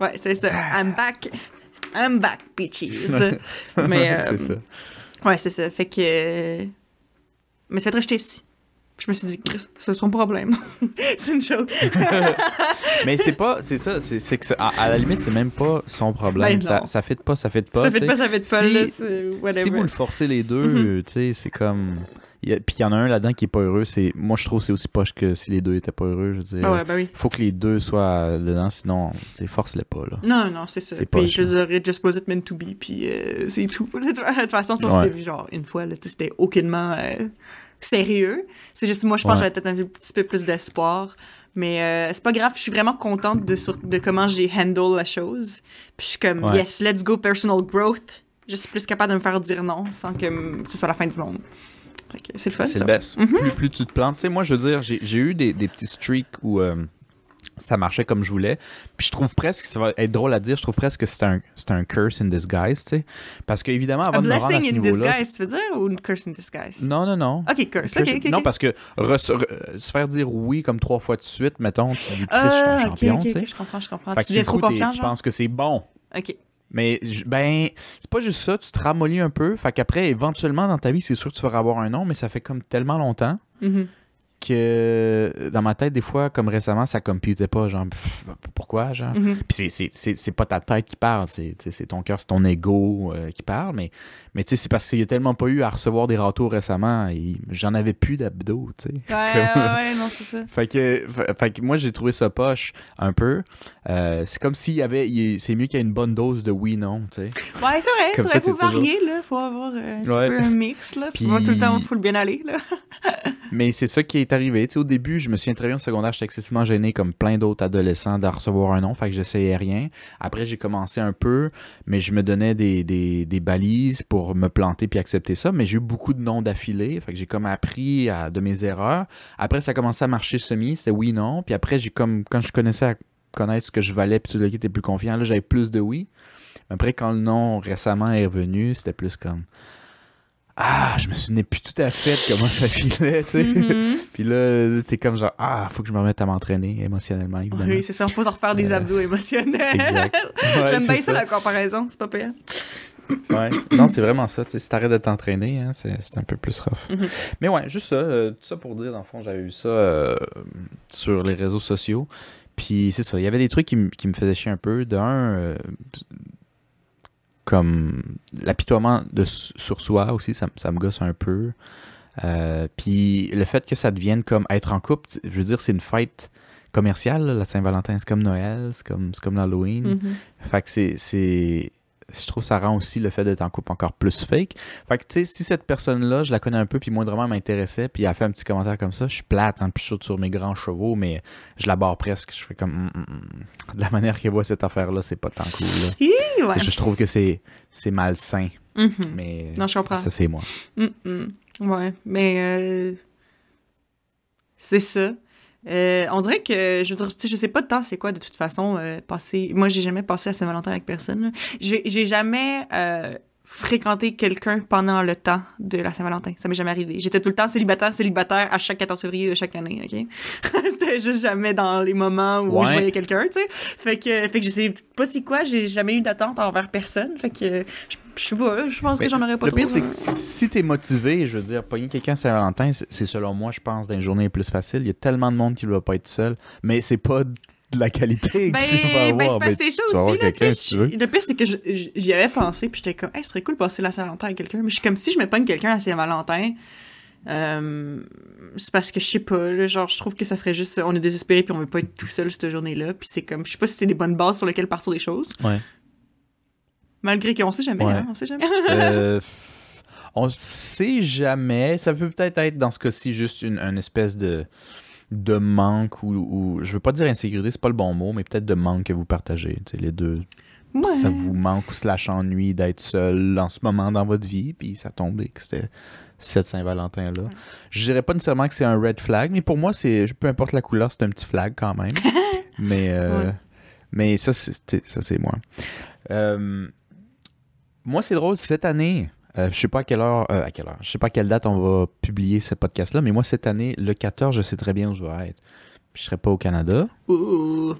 ouais, c'est ça. I'm back. I'm back, bitches. *laughs* Mais, *laughs* euh, c'est ça. Ouais, c'est ça. Fait que. euh, Mais c'est fait rester ici. Je me suis dit, Chris, c'est son problème. *laughs* c'est une chose. Mais c'est pas, c'est ça, c'est que ça- à, à la limite, c'est même pas son problème. Ben ça, ça fait pas, ça fait pas. ça sais. pas, ça fait pas, Si- là. c'est Whatever. Si vous le forcez les deux, Mhm. euh, tu sais, c'est comme. Puis il y en a un là-dedans qui est pas heureux. C'est moi, je trouve que c'est aussi poche que si les deux étaient pas heureux. Je veux dire, Ah ouais, oui. faut que les deux soient dedans, sinon, force-les pas là. Non, non, c'est ça. Puis je dirais, just was it meant to be, puis euh, c'est tout. De toute façon, ça, Ouais. c'était vu genre une fois, c'était aucunement euh, sérieux. C'est juste, moi, je pense Ouais. que j'avais peut-être un petit peu plus d'espoir. Mais euh, c'est pas grave, je suis vraiment contente de, sur- de comment j'ai handle la chose. Puis je suis comme, Ouais. yes, let's go personal growth. Je suis plus capable de me faire dire non sans que ce soit la fin du monde. C'est le fun, C'est le best. Mhm. plus, plus tu te plantes. Tu sais, moi, je veux dire, j'ai eu des, des petits streaks où euh, ça marchait comme je voulais. Puis je trouve presque, ça va être drôle à dire, je trouve presque que c'est un, un curse in disguise, tu sais. Parce qu'évidemment, A avant de me rendre à blessing ce in niveau-là. disguise, tu veux dire, ou une curse in disguise? Non, non, non. Ok, curse. Curse-. Non, parce que re- re- se faire dire oui comme trois fois de suite, mettons, tu dis Chris, je suis Ah, un ok, champion, tu sais. je comprends, je comprends. Fait Tu du trop confiant, tu penses que c'est bon. Ok. Mais ben, c'est pas juste ça, tu te ramollis un peu. Fait qu'après, éventuellement, dans ta vie, c'est sûr que tu vas avoir un nom, mais ça fait comme tellement longtemps Mhm. Que dans ma tête, des fois, comme récemment, ça computait pas. Genre, pff, pourquoi, genre? Puis c'est- pas ta tête qui parle, c'est ton cœur, c'est ton ego euh, qui parle, mais, mais tu sais, c'est parce qu'il y a tellement pas eu à recevoir des râteaux récemment, j'en avais plus d'abdos, tu sais. Ouais, Comme- ouais, ouais, non, c'est ça. *laughs* Fait que, fait, fait que moi, j'ai trouvé ça poche un peu. Euh, c'est comme s'il y avait, c'est mieux qu'il y ait une bonne dose de oui-non, tu sais. Ouais, c'est vrai, Comme ça, faut t'es toujours- varier, là. Faut avoir euh, un petit Ouais. peu un mix, là. Puis- pas tout le temps full bien aller, là. *laughs* Mais c'est ça qui est Tu sais, au début, je me souviens très bien au secondaire, j'étais excessivement gêné comme plein d'autres adolescents de recevoir un nom, fait que j'essayais rien. Après, j'ai commencé un peu, mais je me donnais des, des, balises pour me planter puis accepter ça. Mais j'ai eu beaucoup de noms d'affilée, fait que j'ai comme appris de mes erreurs. Après, ça a commencé à marcher semi, c'était oui, non. Puis après, j'ai comme, quand je connaissais à connaître ce que je valais, puis tout le qui était plus confiant, là, j'avais plus de oui. Après, quand le nom récemment est revenu, c'était plus comme... Ah, je me souvenais plus tout à fait de comment ça filait, tu sais. Mhm. *laughs* Puis là, c'est comme genre, ah, faut que je me remette à m'entraîner émotionnellement, évidemment. Oui, c'est ça, faut se refaire des Euh, abdos émotionnels. exact. *laughs* Ouais, J'aime bien ça, la comparaison, c'est pas pire. Ouais. Non, c'est vraiment ça. tu sais, Si t'arrêtes de t'entraîner, hein, c'est un peu plus rough. Mhm. Mais ouais, juste ça. euh, tout ça pour dire, dans le fond, j'avais eu ça euh, sur les réseaux sociaux. Puis c'est ça. Il y avait des trucs qui, qui me faisaient chier un peu. D'un, comme l'apitoiement de sur soi aussi, ça, me gosse un peu. Euh, puis le fait que ça devienne comme être en couple, je veux dire, c'est une fête commerciale, là, la Saint-Valentin. C'est comme Noël, c'est comme, c'est comme l'Halloween. Mhm. Fait que c'est. Je trouve que ça rend aussi le fait d'être en couple encore plus fake. Fait que, tu sais, si cette personne-là, je la connais un peu, puis moindrement m'intéressait, puis elle a fait un petit commentaire comme ça, je suis plate, hein, puis je saute sur mes grands chevaux, mais je la barre presque. Je fais comme. hum, hum, hum. De la manière qu'elle voit cette affaire-là, c'est pas tant cool. là. Hi, ouais. Je, je trouve que c'est, c'est malsain, Mhm. mais. Non, je comprends. Ça, c'est moi. Ouais, mais euh, c'est ça. Euh, on dirait que, je veux dire, je sais pas de temps c'est quoi de toute façon euh, passer. Moi, j'ai jamais passé à Saint-Valentin avec personne. j'ai jamais euh, fréquenté quelqu'un pendant le temps de la Saint-Valentin. Ça m'est jamais arrivé. J'étais tout le temps célibataire, célibataire à chaque 14 février de chaque année, OK? *laughs* C'était juste jamais dans les moments où Ouais. je voyais quelqu'un, tu sais. Fait que, fait que je sais pas c'est quoi, j'ai jamais eu d'attente envers personne. Fait que, je, je sais pas, je pense Mais que j'en aurais pas le trop. pire, c'est que si t'es motivé, je veux dire, pogner quelqu'un à Saint-Valentin, c'est selon moi, je pense, dans les plus faciles. Il y a tellement de monde qui ne va pas être seul, mais c'est pas de la qualité que Ben, tu vas ben, avoir. que c'est ça aussi, là, tu si sais, tu veux. je- Le pire, c'est que j'y avais pensé, puis j'étais comme, hey, ce serait cool de passer la Saint-Valentin avec quelqu'un, mais je suis comme, si je me pogne quelqu'un à Saint-Valentin, euh, c'est parce que je sais pas, là, genre, je trouve que ça ferait juste, on est désespéré, puis on veut pas être tout seul cette journée-là, puis c'est comme, je sais pas si c'est des bonnes bases sur lesquelles partir des choses, Ouais. malgré qu'on sait jamais, Ouais. hein, on sait jamais. Euh, *laughs* on sait jamais. Ça peut peut-être être dans ce cas-ci juste une, une espèce de, de manque ou, ou- je veux pas dire insécurité, c'est pas le bon mot, mais peut-être de manque que vous partagez. Tu sais, les deux, Ouais. ça vous manque ou slash ennui d'être seul en ce moment dans votre vie, puis ça tombait que c'était cette Saint-Valentin-là. Ouais. Je dirais pas nécessairement que c'est un red flag, mais pour moi, c'est peu importe la couleur, c'est un petit flag quand même. *laughs* mais euh, Ouais. mais ça, c'est ça c'est moi. Euh, moi, c'est drôle, cette année, Euh, je sais pas à quelle heure, euh, à quelle heure, je sais pas à quelle date on va publier ce podcast-là, mais moi cette année, le 14, je sais très bien où je vais être. Je serai pas au Canada. Ouh.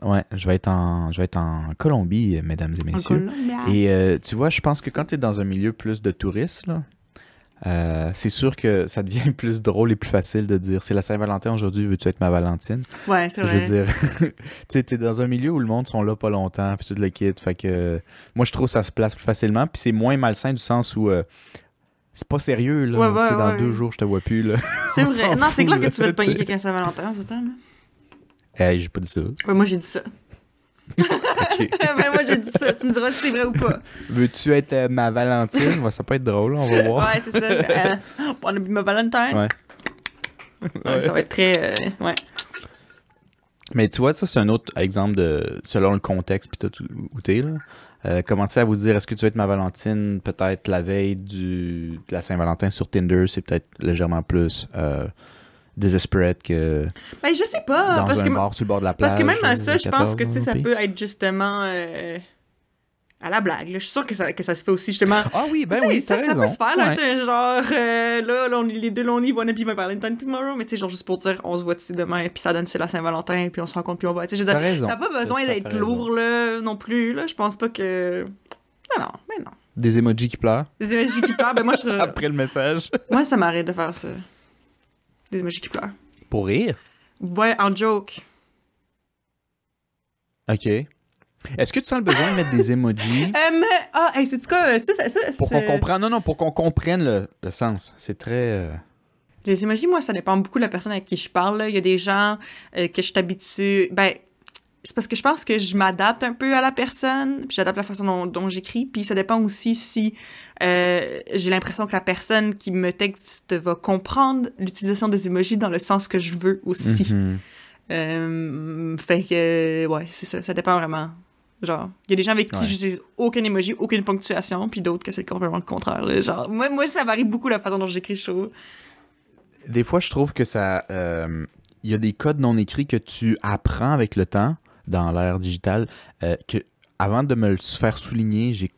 Ouais, je vais être en, je vais être en Colombie, mesdames et En messieurs. Colombie. Et euh, tu vois, je pense que quand tu es dans un milieu plus de touristes, là, euh, c'est sûr que ça devient *laughs* plus drôle et plus facile de dire c'est la Saint-Valentin aujourd'hui, veux-tu être ma Valentine? Ouais, c'est Je vrai. veux dire, *laughs* tu sais, t'es dans un milieu où le monde sont là pas longtemps, puis tout le kit. Fait que euh, moi, je trouve que ça se place plus facilement, puis c'est moins malsain du sens où euh, c'est pas sérieux, là. Ouais, ouais, dans deux jours, je te vois plus, là. C'est *laughs* vrai. Non, c'est clair que tu vas te pogner quelqu'un Saint-Valentin en ce temps, là. Hey, j'ai pas dit ça. Ouais, moi j'ai dit ça. *laughs* Ok. ben, moi j'ai dit ça. Tu me diras si c'est vrai ou pas. Veux-tu être euh, ma Valentine? Ouais, ça peut être drôle, on va *laughs* voir. Ouais, c'est ça. Euh, on a bu ma Valentine. Ouais. Ouais, Ça va être très. euh, ouais. Mais tu vois, ça, c'est un autre exemple de selon le contexte puis tout où- où t'es, là. Euh, commencer à vous dire est-ce que tu veux être ma Valentine peut-être la veille du, de la Saint-Valentin sur Tinder, c'est peut-être légèrement plus euh, desperate que Ben, je sais pas. dans parce un que, sur le bord de la plage. parce que même à euh, ça, je pense que 14, tu sais, ça puis- peut être justement. euh, à la blague. là. Je suis sûre que ça, que ça se fait aussi justement. Ah oui, ben oui, ça, ça peut se faire, là, Ouais. tu sais, genre, euh, là, là, on les deux lonely, wanna be my Valentine tomorrow, mais tu sais, genre, juste pour dire, on se voit tu demain, puis ça donne, c'est la Saint-Valentin, puis on se rencontre, puis on va, tu sais, je veux dire, ça n'a pas besoin d'être lourd, là, non plus, là, je pense pas que... Non, non, mais non. Des emojis qui pleurent Des émojis qui pleurent, ben moi, je... *laughs* après le message. Moi, ça m'arrête de faire ça. Des qui pleurent. Pour rire? Ouais, en joke. OK. Est-ce que tu sens le besoin de mettre des emojis? *laughs* Euh, mais... Ah, hey, c'est-tu quoi, ça, ça, ça, pour qu'on c'est- comprenne Non non, pour qu'on comprenne le, le sens. C'est très euh, Les emojis, moi, ça dépend beaucoup de la personne avec qui je parle. là. Il y a des gens euh, que je t'habitue. Ben, c'est parce que je pense que je m'adapte un peu à la personne, puis j'adapte la façon dont, dont j'écris. Puis ça dépend aussi si euh, j'ai l'impression que la personne qui me texte va comprendre l'utilisation des emojis dans le sens que je veux aussi. mhm. Euh, fait que, ouais, c'est ça. Ça dépend vraiment. Genre, il y a des gens avec qui Ouais. j'utilise aucun emoji, aucune ponctuation, puis d'autres que c'est complètement le contraire. là. Genre, moi, moi, ça varie beaucoup la façon dont j'écris, je trouve. Des fois, je trouve que ça. euh, Il y a des codes non écrits que tu apprends avec le temps dans l'ère digitale. euh, que avant de me le faire souligner, j'ai.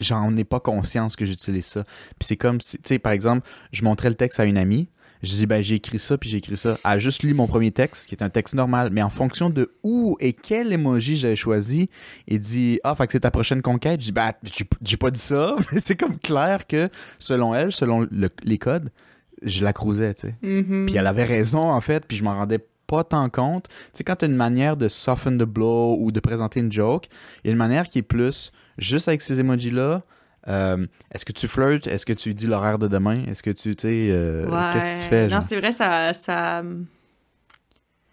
J'en ai pas conscience que j'utilise ça. Puis c'est comme si, tu sais, par exemple, je montrais le texte à une amie. Je dis, ben, j'ai écrit ça, puis j'ai écrit ça. Elle a juste lu mon premier texte, qui est un texte normal. Mais en fonction de où et quel emoji j'avais choisi, il dit, ah, fait que c'est ta prochaine conquête. Je dis, ben, j'ai pas dit ça. *laughs* Mais c'est comme clair que, selon elle, selon le- les codes, je la crousais, tu sais. Mhm. Puis elle avait raison, en fait, puis je m'en rendais pas tant compte. Tu sais, quand tu as une manière de soften the blow ou de présenter une joke, il y a une manière qui est plus juste avec ces emojis-là. euh, Est-ce que tu flirtes? Est-ce que tu dis l'horaire de demain? Est-ce que tu, tu sais, euh, Ouais. qu'est-ce que tu fais? Non, c'est vrai, ça, ça.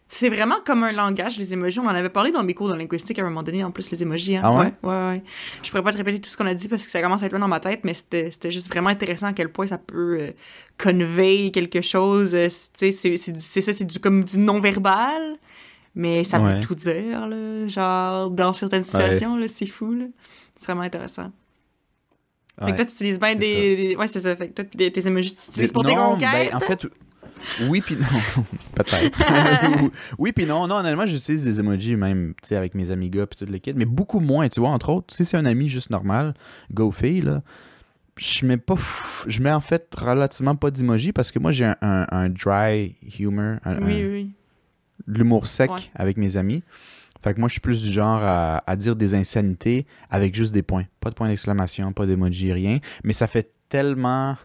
C'est vraiment comme un langage, les emojis. On en avait parlé dans mes cours de linguistique à un moment donné, en plus, les emojis. Hein? Ah ouais? Ouais, ouais. Je pourrais pas te répéter tout ce qu'on a dit parce que ça commence à être loin dans ma tête, mais c'était juste vraiment intéressant à quel point ça peut euh, convey quelque chose. euh, tu sais, c'est- ça, c'est du, comme du non-verbal, mais ça Ouais. veut tout dire, là. Genre, dans certaines situations, là, c'est fou, là. C'est vraiment intéressant. Fait Ouais. que toi, tu utilises bien des, des- Ouais, c'est ça. Fait que toi, tes emojis, tu utilises pour tes non, conquêtes. ben, en fait, oui puis non. *laughs* Peut-être. *laughs* oui puis non. Non, honnêtement, j'utilise des emojis même, tu sais, avec mes amis gars puis tout le kit, mais beaucoup moins, tu vois, entre autres. Si c'est un ami juste normal, go fille, là, je mets pas... f- Je mets en fait relativement pas d'emojis parce que moi, j'ai un, un- un dry humor, un- Oui, un- oui, l'humour sec Ouais. avec mes amis. Fait que moi, je suis plus du genre à, à dire des insanités avec juste des points. Pas de points d'exclamation, pas d'emoji, rien. Mais ça fait tellement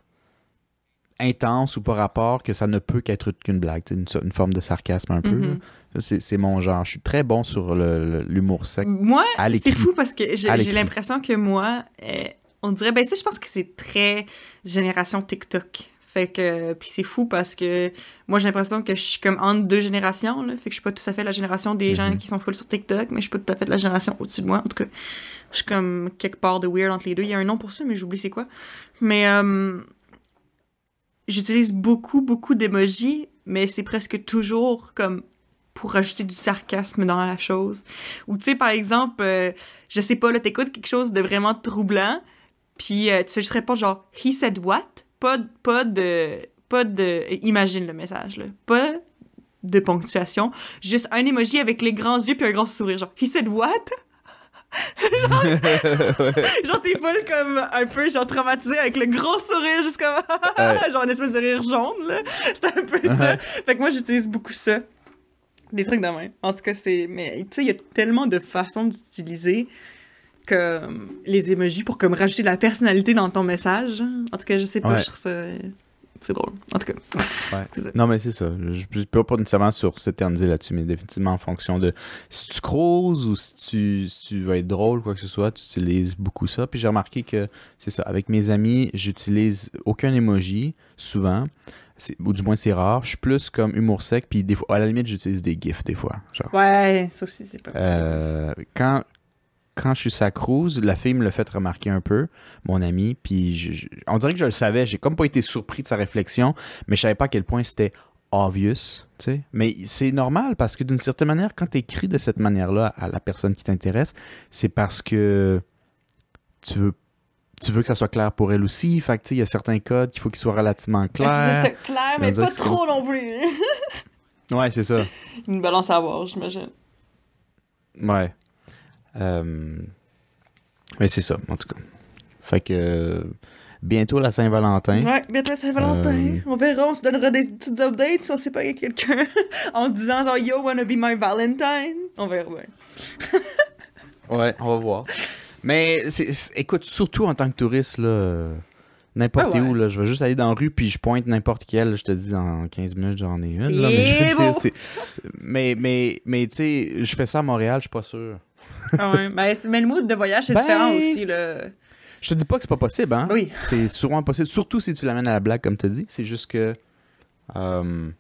intense ou pas rapport que ça ne peut qu'être qu'une blague. Une, une forme de sarcasme un peu. Mhm. C'est mon genre. Je suis très bon sur l'humour sec. Moi, c'est fou parce que j'ai l'impression que moi, euh, on dirait, ben ça, je pense que c'est très génération TikTok. Fait que, puis c'est fou parce que moi, j'ai l'impression que je suis comme entre deux générations, là. Fait que je suis pas tout à fait la génération des gens Mhm. qui sont full sur TikTok, mais je suis pas tout à fait la génération au-dessus de moi. En tout cas, je suis comme quelque part de weird entre les deux. Il y a un nom pour ça, mais j'oublie c'est quoi. Mais, euh, j'utilise beaucoup, beaucoup d'emojis, mais c'est presque toujours comme pour rajouter du sarcasme dans la chose. Ou tu sais, par exemple, euh, je sais pas, là, t'écoutes quelque chose de vraiment troublant, puis euh, tu fais juste répondre genre « He said what? » Pas, pas de... Pas de... Imagine le message, là. Pas de ponctuation. Juste un emoji avec les grands yeux puis un grand sourire. Genre « He said what? » *laughs* genre, t'es full comme un peu, genre, traumatisé avec le gros sourire, juste comme, *laughs* genre, une espèce de rire jaune, là. *laughs* C'est un peu ça. Fait que moi, j'utilise beaucoup ça. Des trucs de même. En tout cas, c'est. Mais, tu sais, il y a tellement de façons d'utiliser que les emojis pour comme rajouter de la personnalité dans ton message. En tout cas, je sais pas, je trouve ça c'est drôle. En tout cas. *laughs* Non, mais c'est ça. Je ne peux pas nécessairement sur s'éterniser là-dessus, mais définitivement en fonction de si tu croses ou si tu, si tu veux être drôle, quoi que ce soit, tu utilises beaucoup ça. Puis j'ai remarqué que c'est ça. Avec mes amis, j'utilise aucun emoji, souvent. Ou du moins, c'est rare. Je suis plus comme humour sec, puis des fois, à la limite, j'utilise des gifs des fois. Genre. Ouais, ça aussi, c'est pas. Euh, quand, quand je suis sa cruise, la fille me l'a fait remarquer un peu, mon ami, puis on dirait que je le savais, j'ai comme pas été surpris de sa réflexion, mais je savais pas à quel point c'était obvious, tu sais. Mais c'est normal parce que d'une certaine manière, quand tu écris de cette manière-là à la personne qui t'intéresse, c'est parce que tu veux tu veux que ça soit clair pour elle aussi. Fait que, il y a certains codes qu'il faut qu'ils soient relativement clairs. C'est clair, mais pas trop non plus. ouais, c'est ça. *laughs* Une balance à avoir, j'imagine. Ouais. Euh, mais c'est ça, en tout cas. Fait que bientôt la Saint-Valentin. Ouais, bientôt la Saint-Valentin. Euh, on verra, on se donnera des petites updates si on sait pas qu'il y a quelqu'un *laughs* en se disant genre Yo, wanna be my Valentine? On verra bien. *laughs* ouais, on va voir. Mais écoute, surtout en tant que touriste, là. N'importe ah où, là. Je vais juste aller dans la rue, puis je pointe n'importe quel. Je te dis, en 15 minutes, j'en ai une. Là, mais, *laughs* mais, mais, mais tu sais, je fais ça à Montréal, je suis pas sûr. ah ouais. *laughs* Ben, mais le mood de voyage, c'est différent ben, aussi. Là. Je te dis pas que c'est pas possible, hein? Oui. C'est souvent possible, surtout si tu l'amènes à la blague, comme tu dis. C'est juste que. Euh,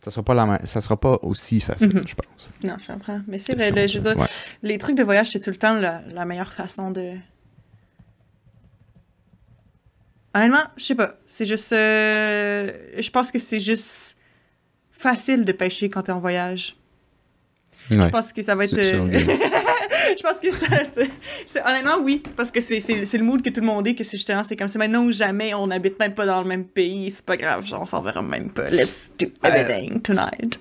ça sera pas la ça sera pas aussi facile, mhm. je pense. Non, je comprends. Mais c'est vrai, je veux dire, les trucs de voyage, c'est tout le temps la, la meilleure façon de. Honnêtement, je sais pas. C'est juste. Euh, je pense que c'est juste facile de pêcher quand t'es en voyage. Je pense que ça va être. Euh, *laughs* je pense que ça. Honnêtement, oui. Parce que c'est, le mood que tout le monde est, que c'est justement, c'est comme c'est maintenant ou jamais, on n'habite même pas dans le même pays, c'est pas grave, genre, on s'en verra même pas. Let's do euh, everything tonight.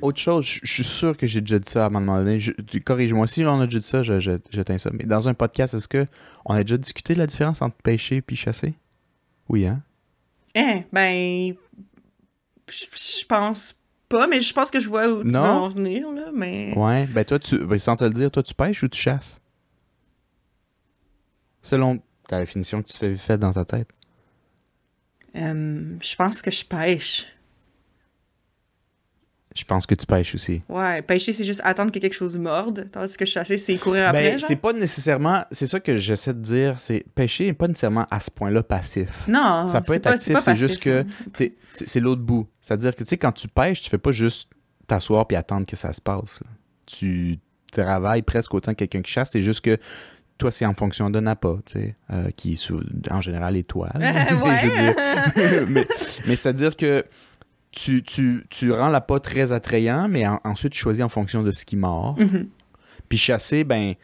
Autre chose, je suis sûr que j'ai déjà dit ça à un moment donné. Corrige-moi si on a déjà dit ça, j'éteins ça. Mais dans un podcast, est-ce que on a déjà discuté de la différence entre pêcher et chasser? Oui, hein? Eh, ben. Je pense pas, mais je pense que je vois où tu veux en venir, là, mais... Ouais, ben toi, tu, ben, sans te le dire, toi, tu pêches ou tu chasses? Selon ta définition que tu fais faite dans ta tête. Euh, je pense que je pêche. Je pense que tu pêches aussi. Ouais, pêcher, c'est juste attendre que quelque chose morde, tandis que chasser, c'est courir après. Ben, c'est pas nécessairement. C'est ça que j'essaie de dire. C'est pêcher n'est pas nécessairement à ce point-là passif. Non, ça peut être actif. C'est juste que c'est l'autre bout. C'est-à-dire que tu sais, quand tu pêches, tu fais pas juste t'asseoir puis attendre que ça se passe. Tu travailles presque autant que quelqu'un qui chasse. C'est juste que toi, c'est en fonction d'un appât, tu sais, euh, qui en général étoile. *laughs* ouais. *laughs* *laughs* mais, mais c'est-à-dire que tu, tu, tu rends très attrayant, mais ensuite tu choisis en fonction de ce qui mord. Mm-hmm. Puis chasser, ben,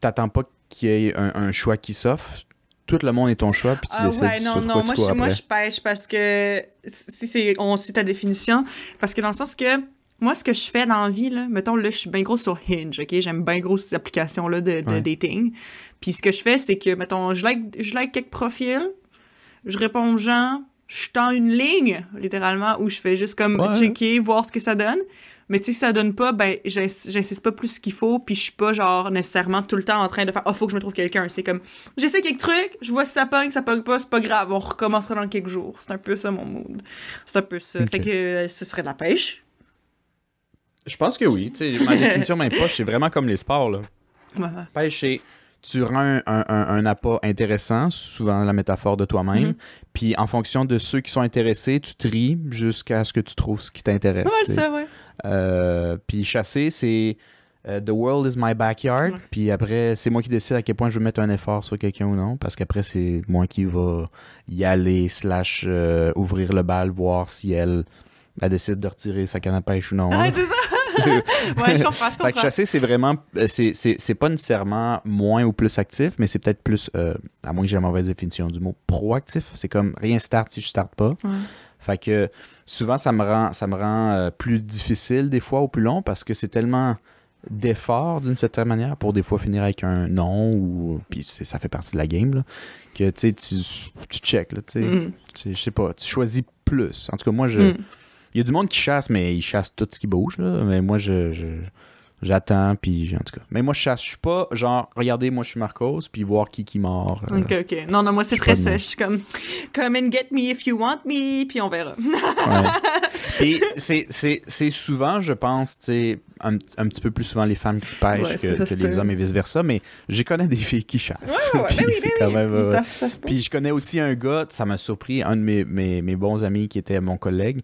t'attends pas qu'il y ait un, choix qui s'offre. Tout le monde est ton choix, puis tu ah, décides ouais, non, non, moi, je, moi, je pêche parce que, si c'est, on suit ta définition, parce que dans le sens que, moi, ce que je fais dans la vie, là, mettons, là, je suis bien gros sur Hinge, OK? J'aime bien gros ces applications-là de, de dating. Puis ce que je fais, c'est que, mettons, je like, je like quelques profils, je réponds aux gens, je tends une ligne, littéralement, où je fais juste comme checker, voir ce que ça donne. Mais tu sais, si ça donne pas, ben, j'insiste pas plus qu'il faut, puis je suis pas, genre, nécessairement tout le temps en train de faire, oh, faut que je me trouve quelqu'un. C'est comme, j'essaie quelques trucs, je vois si ça pogne, ça pogne pas, c'est pas grave, on recommencera dans quelques jours. C'est un peu ça, mon mood. C'est un peu ça. Fait que euh, ce serait de la pêche. Je pense que oui. Tu sais, ma *laughs* définition, même pas, c'est vraiment comme les sports, là. Pêche, c'est tu rends un, un, appât intéressant, souvent la métaphore de toi-même, mm-hmm. puis en fonction de ceux qui sont intéressés, tu tries jusqu'à ce que tu trouves ce qui t'intéresse. Ouais, ça, ouais. Euh, puis chasser, c'est euh, The world is my backyard, puis après, c'est moi qui décide à quel point je veux mettre un effort sur quelqu'un ou non, parce qu'après, c'est moi qui va y aller, slash euh, ouvrir le bal, voir si elle, elle décide de retirer sa canne à pêche ou non. Ah, c'est ça! Ouais, je comprends, je comprends. Fait que chasser, c'est vraiment. Euh, c'est pas nécessairement moins ou plus actif, mais c'est peut-être plus, euh, à moins que j'ai la mauvaise définition du mot, proactif. C'est comme rien start si je starte pas. Fait que souvent, ça me rend, ça me rend euh, plus difficile des fois ou plus long parce que c'est tellement d'effort d'une certaine manière pour des fois finir avec un non ou puis ça fait partie de la game là que tu sais tu tu check là tu sais Mm. Tu sais, je sais pas tu choisis plus en tout cas moi je Mm. Il y a du monde qui chasse mais ils chassent tout ce qui bouge là mais moi je, je- j'attends puis en tout cas mais moi je chasse je suis pas genre regardez moi je suis Marcos puis voir qui qui mord euh, Ok, ok. Non, non, moi, c'est je très sèche. Je suis comme, come and get me if you want me, puis on verra. Ouais. *laughs* Et c'est, c'est, c'est souvent, je pense, tu sais, un, un petit peu plus souvent les femmes qui pêchent Ouais, que, les hommes et vice-versa, mais j'ai connais des filles qui chassent. Ouais, ouais, *laughs* Puis ben oui, ben quand oui. même... euh, Ça, ça. Puis je connais aussi un gars, ça m'a surpris, un de mes, mes, mes bons amis qui était mon collègue,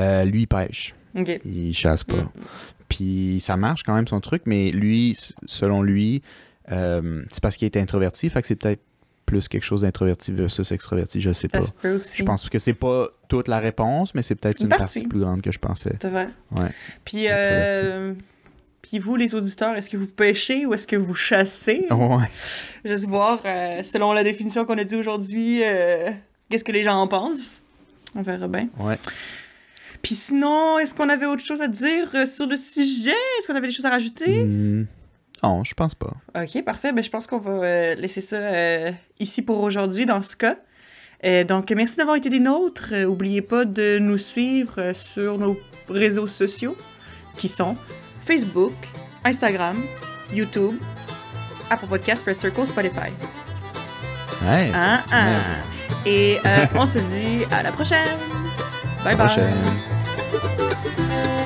euh, lui, il pêche. Ok. Il chasse pas. Mm. Puis ça marche quand même son truc, mais lui, selon lui, euh, c'est parce qu'il est introverti, fait que c'est peut-être plus quelque chose d'introverti versus extroverti, je sais Ça pas. se peut aussi. Je pense que c'est pas toute la réponse, mais c'est peut-être Une une partie. partie plus grande que je pensais. C'est vrai. Ouais. Puis, euh, puis vous, les auditeurs, est-ce que vous pêchez ou est-ce que vous chassez? Ouais. Juste voir, euh, selon la définition qu'on a dit aujourd'hui, qu'est-ce que les gens en pensent. On verra bien. Ouais. Puis sinon, est-ce qu'on avait autre chose à dire euh, sur le sujet? Est-ce qu'on avait des choses à rajouter? Hmm, Non, je pense pas. Ok, parfait. Ben, je pense qu'on va euh, laisser ça euh, ici pour aujourd'hui dans ce cas. Euh, donc, merci d'avoir été des nôtres. Euh, Oubliez pas de nous suivre sur nos réseaux sociaux qui sont Facebook, Instagram, YouTube, Apple Podcast, Red Circle, Spotify. Ouais. Hein, hein. Et on se dit à la prochaine. Bye bye. Prochaine. Thank you.